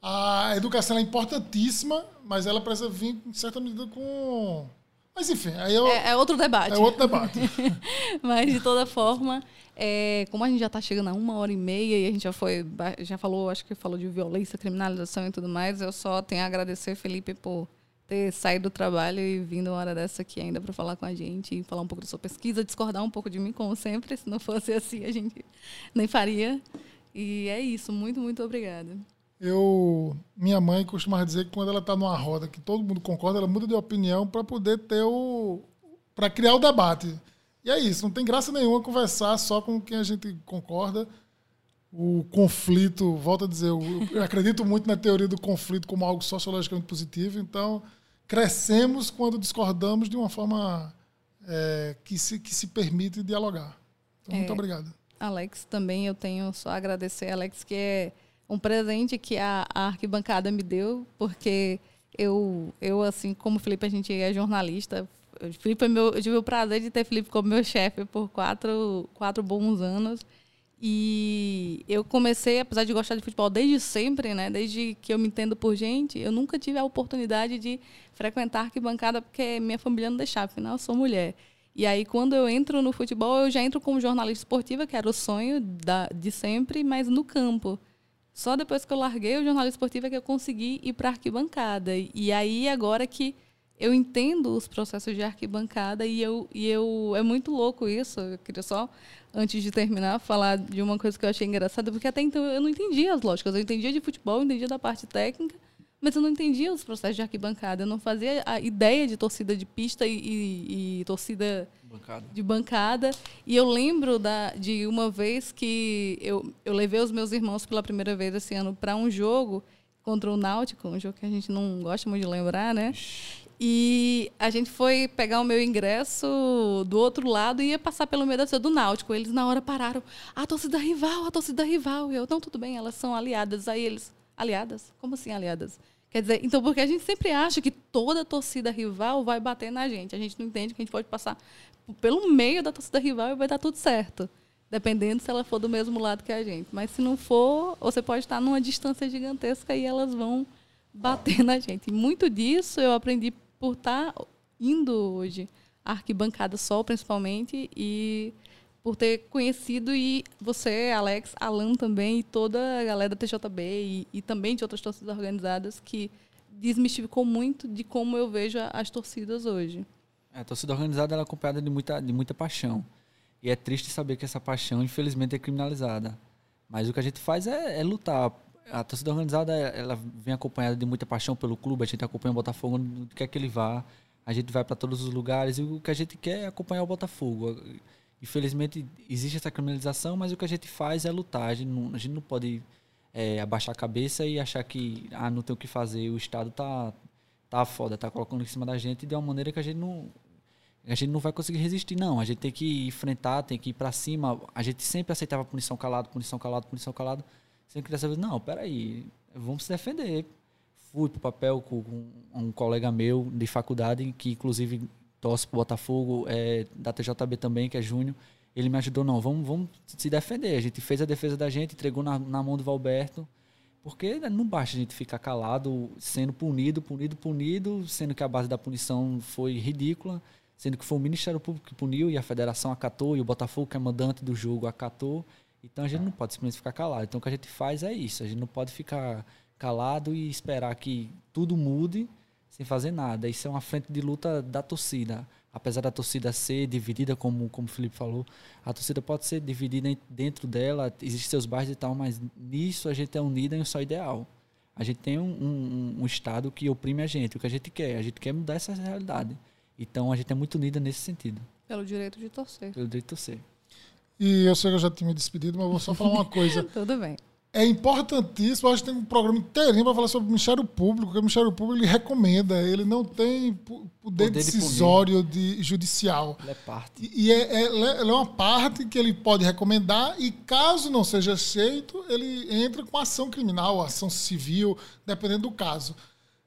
a educação é importantíssima, mas ela precisa vir, em certa medida, com. Mas enfim, aí eu, é, é outro debate. É outro debate. mas, de toda forma, é, como a gente já está chegando a uma hora e meia e a gente já foi, já falou, acho que falou de violência, criminalização e tudo mais, eu só tenho a agradecer, Felipe, por ter saído do trabalho e vindo uma hora dessa aqui ainda para falar com a gente e falar um pouco da sua pesquisa, discordar um pouco de mim, como sempre. Se não fosse assim, a gente nem faria. E é isso. Muito, muito obrigada. Eu, minha mãe costuma dizer que quando ela está numa roda que todo mundo concorda, ela muda de opinião para poder ter o. para criar o debate. E é isso, não tem graça nenhuma conversar só com quem a gente concorda. o conflito, volto a dizer, eu, acredito muito na teoria do conflito como algo sociologicamente positivo, então crescemos quando discordamos de uma forma é, que, se, que se permite dialogar. Então, muito É. obrigado. Alex, também eu tenho só a agradecer, Alex, que é um presente que a, a arquibancada me deu, porque eu, eu, assim, como o Felipe, a gente é jornalista. Felipe é meu, eu tive o prazer de ter Felipe como meu chefe por quatro, quatro bons anos. E eu comecei, apesar de gostar de futebol desde sempre, né? Desde que eu me entendo por gente, eu nunca tive a oportunidade de frequentar arquibancada porque minha família não deixava, afinal eu sou mulher. E aí, quando eu entro no futebol, eu já entro como jornalista esportiva, que era o sonho da, de sempre, mas no campo. Só depois que eu larguei o jornalismo esportivo é que eu consegui ir para arquibancada. E aí, agora que eu entendo os processos de arquibancada e eu, e eu é muito louco isso. Eu queria só, antes de terminar, falar de uma coisa que eu achei engraçada, porque até então eu não entendia as lógicas. Eu entendia de futebol, eu entendia da parte técnica, mas eu não entendia os processos de arquibancada. Eu não fazia a ideia de torcida de pista e, e- e torcida Bancada. de bancada. E eu lembro da, de uma vez que eu, eu levei os meus irmãos pela primeira vez esse ano para um jogo contra o Náutico, um jogo que a gente não gosta muito de lembrar, né? E a gente foi pegar o meu ingresso do outro lado e ia passar pelo meio da torcida do Náutico. Eles na hora pararam, a torcida rival, a torcida rival. E eu, não, tudo bem, elas são aliadas. Aí eles, aliadas? Como assim aliadas? Quer dizer, então, porque a gente sempre acha que toda torcida rival vai bater na gente. A gente não entende que a gente pode passar pelo meio da torcida rival e vai dar tudo certo. Dependendo se ela for do mesmo lado que a gente. Mas se não for, você pode estar numa distância gigantesca e elas vão bater na gente. E muito disso eu aprendi por estar indo hoje arquibancada sol, principalmente, e por ter conhecido e você, Alex, Alan também, e toda a galera da TJB e, e também de outras torcidas organizadas que desmistificou muito de como eu vejo as torcidas hoje. É, A torcida organizada ela é acompanhada de muita, de muita paixão. E é triste saber que essa paixão, infelizmente, é criminalizada. Mas o que a gente faz é, é lutar. A torcida organizada ela vem acompanhada de muita paixão pelo clube. A gente acompanha o Botafogo onde quer que ele vá. A gente vai para todos os lugares e o que a gente quer é acompanhar o Botafogo. Infelizmente, existe essa criminalização, mas o que a gente faz é lutar. A gente não, a gente não pode é, abaixar a cabeça e achar que ah, não tem o que fazer. O Estado tá, tá foda, tá colocando em cima da gente de uma maneira que a gente não, a gente não vai conseguir resistir, não. A gente tem que enfrentar, tem que ir para cima. A gente sempre aceitava punição calado, punição calado, punição calado. Sempre dessa vez, não, peraí, vamos se defender. Fui pro papel com um colega meu de faculdade, que inclusive torce pro Botafogo, é, da TJB também, que é Júnior. Ele me ajudou, não, vamos, vamos se defender. A gente fez a defesa da gente, entregou na, na mão do Valberto. Porque né, não basta a gente ficar calado, sendo punido, punido, punido, sendo que a base da punição foi ridícula, sendo que foi o Ministério Público que puniu e a federação acatou e o Botafogo, que é mandante do jogo, acatou. Então a gente não pode simplesmente ficar calado. Então o que a gente faz é isso. A gente não pode ficar calado e esperar que tudo mude sem fazer nada. Isso é uma frente de luta da torcida. Apesar da torcida ser dividida, como, como o Felipe falou, a torcida pode ser dividida dentro dela, existem seus bairros e tal, mas nisso a gente é unida em um só ideal. A gente tem um, um, um Estado que oprime a gente, o que a gente quer. A gente quer mudar essa realidade. Então a gente é muito unida nesse sentido, Pelo direito de torcer. pelo direito de torcer. E eu sei que eu já tinha me despedido, mas vou só falar uma coisa. Tudo bem. É importantíssimo, eu acho que tem um programa inteirinho para falar sobre o Ministério Público, porque o Ministério Público ele recomenda, ele não tem poder, Poder de decisório de, judicial. Ela é parte. E é, é, ela é uma parte que ele pode recomendar e, caso não seja aceito, ele entra com ação criminal, ação civil, dependendo do caso.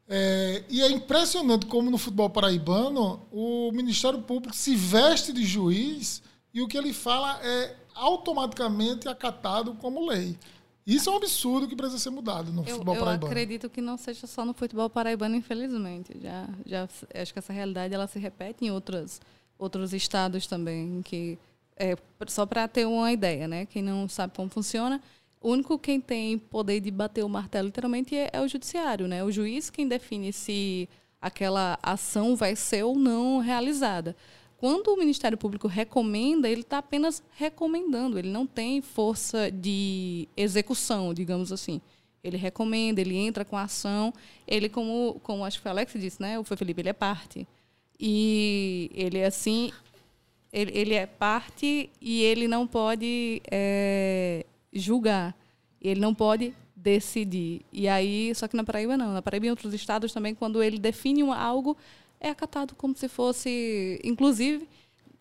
É, e é impressionante como no futebol paraibano o Ministério Público se veste de juiz e o que ele fala é automaticamente acatado como lei. Isso é um absurdo que precisa ser mudado no Eu, futebol eu paraibano. acredito que não seja só no futebol paraibano, infelizmente. Já, já acho que essa realidade ela se repete em outras, outros estados também. Que é, só para ter uma ideia, né? Quem não sabe como funciona, o único quem tem poder de bater o martelo literalmente é, é o judiciário, né? O juiz quem define se aquela ação vai ser ou não realizada. Quando o Ministério Público recomenda, ele está apenas recomendando, ele não tem força de execução, digamos assim. Ele recomenda, ele entra com a ação, ele, como, como acho que o Alex disse, né? O Felipe, ele é parte. E ele é assim, ele, ele é parte e ele não pode é, julgar. Ele não pode decidir. E aí, só que na Paraíba não. Na Paraíba e em outros estados também, quando ele define algo, é acatado como se fosse, inclusive,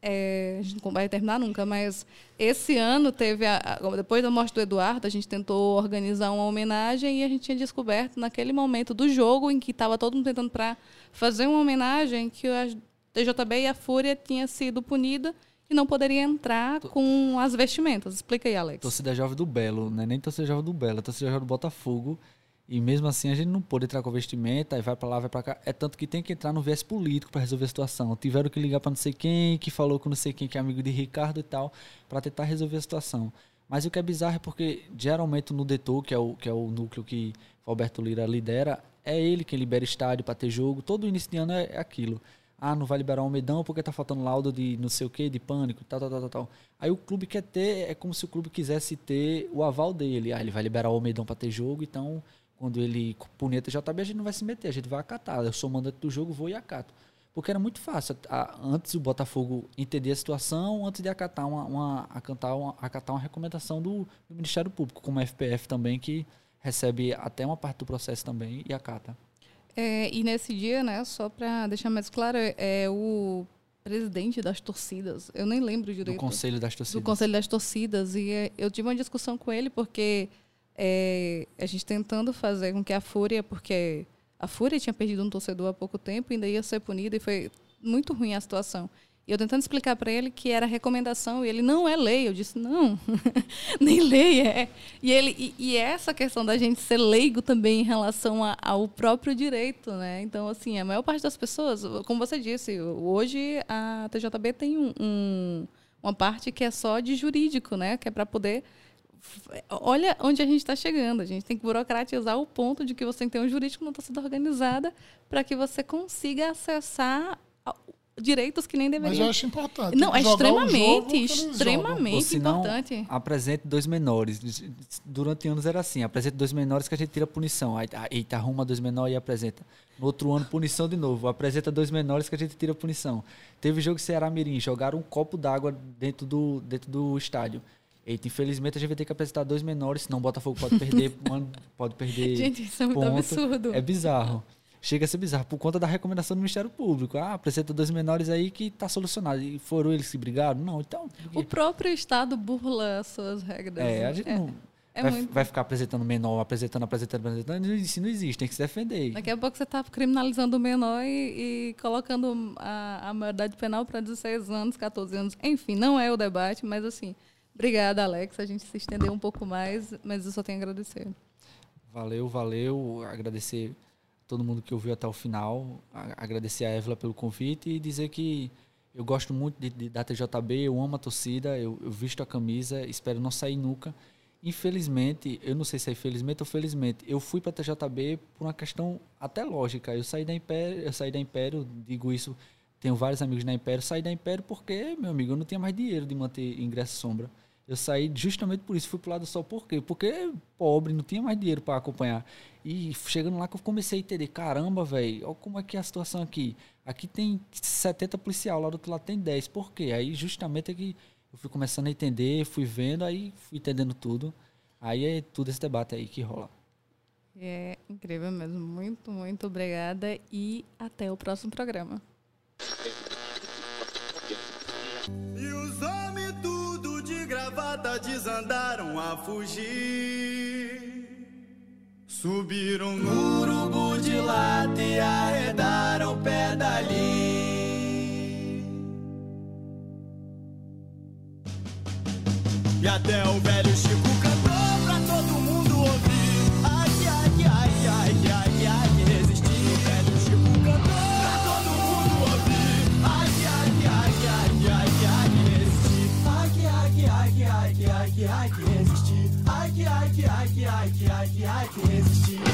é, a gente não vai terminar nunca, mas esse ano teve, a- a- depois da morte do Eduardo, a gente tentou organizar uma homenagem e a gente tinha descoberto naquele momento do jogo em que estava todo mundo tentando para fazer uma homenagem que a TJB e a Fúria tinha sido punida e não poderia entrar com as vestimentas. Explica aí, Alex. Torcida jovem do Belo, não é nem torcida jovem do Belo, é torcida jovem do Botafogo. E mesmo assim a gente não pôde entrar com vestimenta, aí vai pra lá, vai pra cá. É tanto que tem que entrar no viés político pra resolver a situação. Tiveram que ligar pra não sei quem, que falou com não sei quem, que é amigo de Ricardo e tal, pra tentar resolver a situação. Mas o que é bizarro é porque geralmente no Detor, que é o, que é o núcleo que Roberto Lira lidera, é ele quem libera estádio pra ter jogo. Todo início de ano é é aquilo. Ah, não vai liberar o Almedão porque tá faltando laudo de não sei o que, de pânico, tal, tal, tal, tal. Aí o clube quer ter, é como se o clube quisesse ter o aval dele. Ah, ele vai liberar o Almedão pra ter jogo, então quando ele punir a TJB, a gente não vai se meter, a gente vai acatar. Eu sou mandante do jogo, vou e acato. Porque era muito fácil. Antes o Botafogo entender a situação, antes de acatar uma, uma, acatar uma, acatar uma recomendação do, do Ministério Público, como a FPF também, que recebe até uma parte do processo também e acata. É, e nesse dia, né, só para deixar mais claro, é, o presidente das torcidas. Eu nem lembro Do direito. Conselho das do Torcidas. Conselho das Torcidas. E é, eu tive uma discussão com ele porque é, a gente tentando fazer com que a Fúria, porque a Fúria tinha perdido um torcedor há pouco tempo ainda ia ser punida e foi muito ruim a situação. E eu tentando explicar para ele que era recomendação e ele não é lei. Eu disse não, nem lei é. E ele e, e essa questão da gente ser leigo também em relação a- ao próprio direito, né? Então assim a maior parte das pessoas, como você disse, hoje a TJB tem um- um uma parte que é só de jurídico, né? Que é para poder. Olha onde a gente está chegando. A gente tem que burocratizar o ponto de que você tem que ter um jurídico numa torcida organizada para que você consiga acessar direitos que nem Mas deveriam. eu acho importante. Não, é extremamente, extremamente se não, importante. apresente dois menores. Durante anos era assim, apresente dois menores que a gente tira punição. Aí, ah, eita, arruma dois menores e apresenta. No outro ano, punição de novo. Apresenta dois menores que a gente tira punição. Teve jogo Ceará Mirim, jogaram um copo d'água dentro do, dentro do estádio. Eita, infelizmente a gente vai ter que apresentar dois menores, senão o Botafogo pode perder, pode perder Gente, isso é muito ponto. absurdo. É bizarro. Chega a ser bizarro por conta da recomendação do Ministério Público. Ah, apresenta dois menores aí que tá solucionado. E foram eles que brigaram? Não, então. O próprio Estado burla as suas regras. É, a gente É, não é vai, muito. vai ficar apresentando menor, apresentando, apresentando, apresentando. Isso não existe, tem que se defender. Daqui a pouco você está criminalizando o menor e, e colocando a, a maioridade penal para 16 anos, 14 anos. Enfim, não é o debate, mas assim, obrigada, Alex. A gente se estendeu um pouco mais, mas eu só tenho a agradecer. Valeu, valeu. Agradecer todo mundo que ouviu até o final. Agradecer a Évila pelo convite e dizer que eu gosto muito de, de- da TJB, eu amo a torcida, eu, eu visto a camisa, espero não sair nunca. Infelizmente, eu não sei se é infelizmente ou felizmente, eu fui para a TJB por uma questão até lógica. Eu saí da Império, eu saí da Império, digo isso, tenho vários amigos na Império, saí da Império porque, meu amigo, eu não tinha mais dinheiro de manter ingresso sombra. Eu saí justamente por isso, fui pro lado só por quê? Porque pobre, não tinha mais dinheiro para acompanhar. E chegando lá que eu comecei a entender, caramba, velho, olha como é que é a situação aqui. Aqui tem 70 policial, lá do outro lado tem 10. Por quê? Aí justamente é que eu fui começando a entender, fui vendo, aí fui entendendo tudo. Aí é tudo esse debate aí que rola. É incrível mesmo. Muito, muito obrigada e até o próximo programa. Desandaram a fugir. Subiram no urubu de lata e arredaram o pé dali. E até o velho Chico cantou ai, ai, resistir.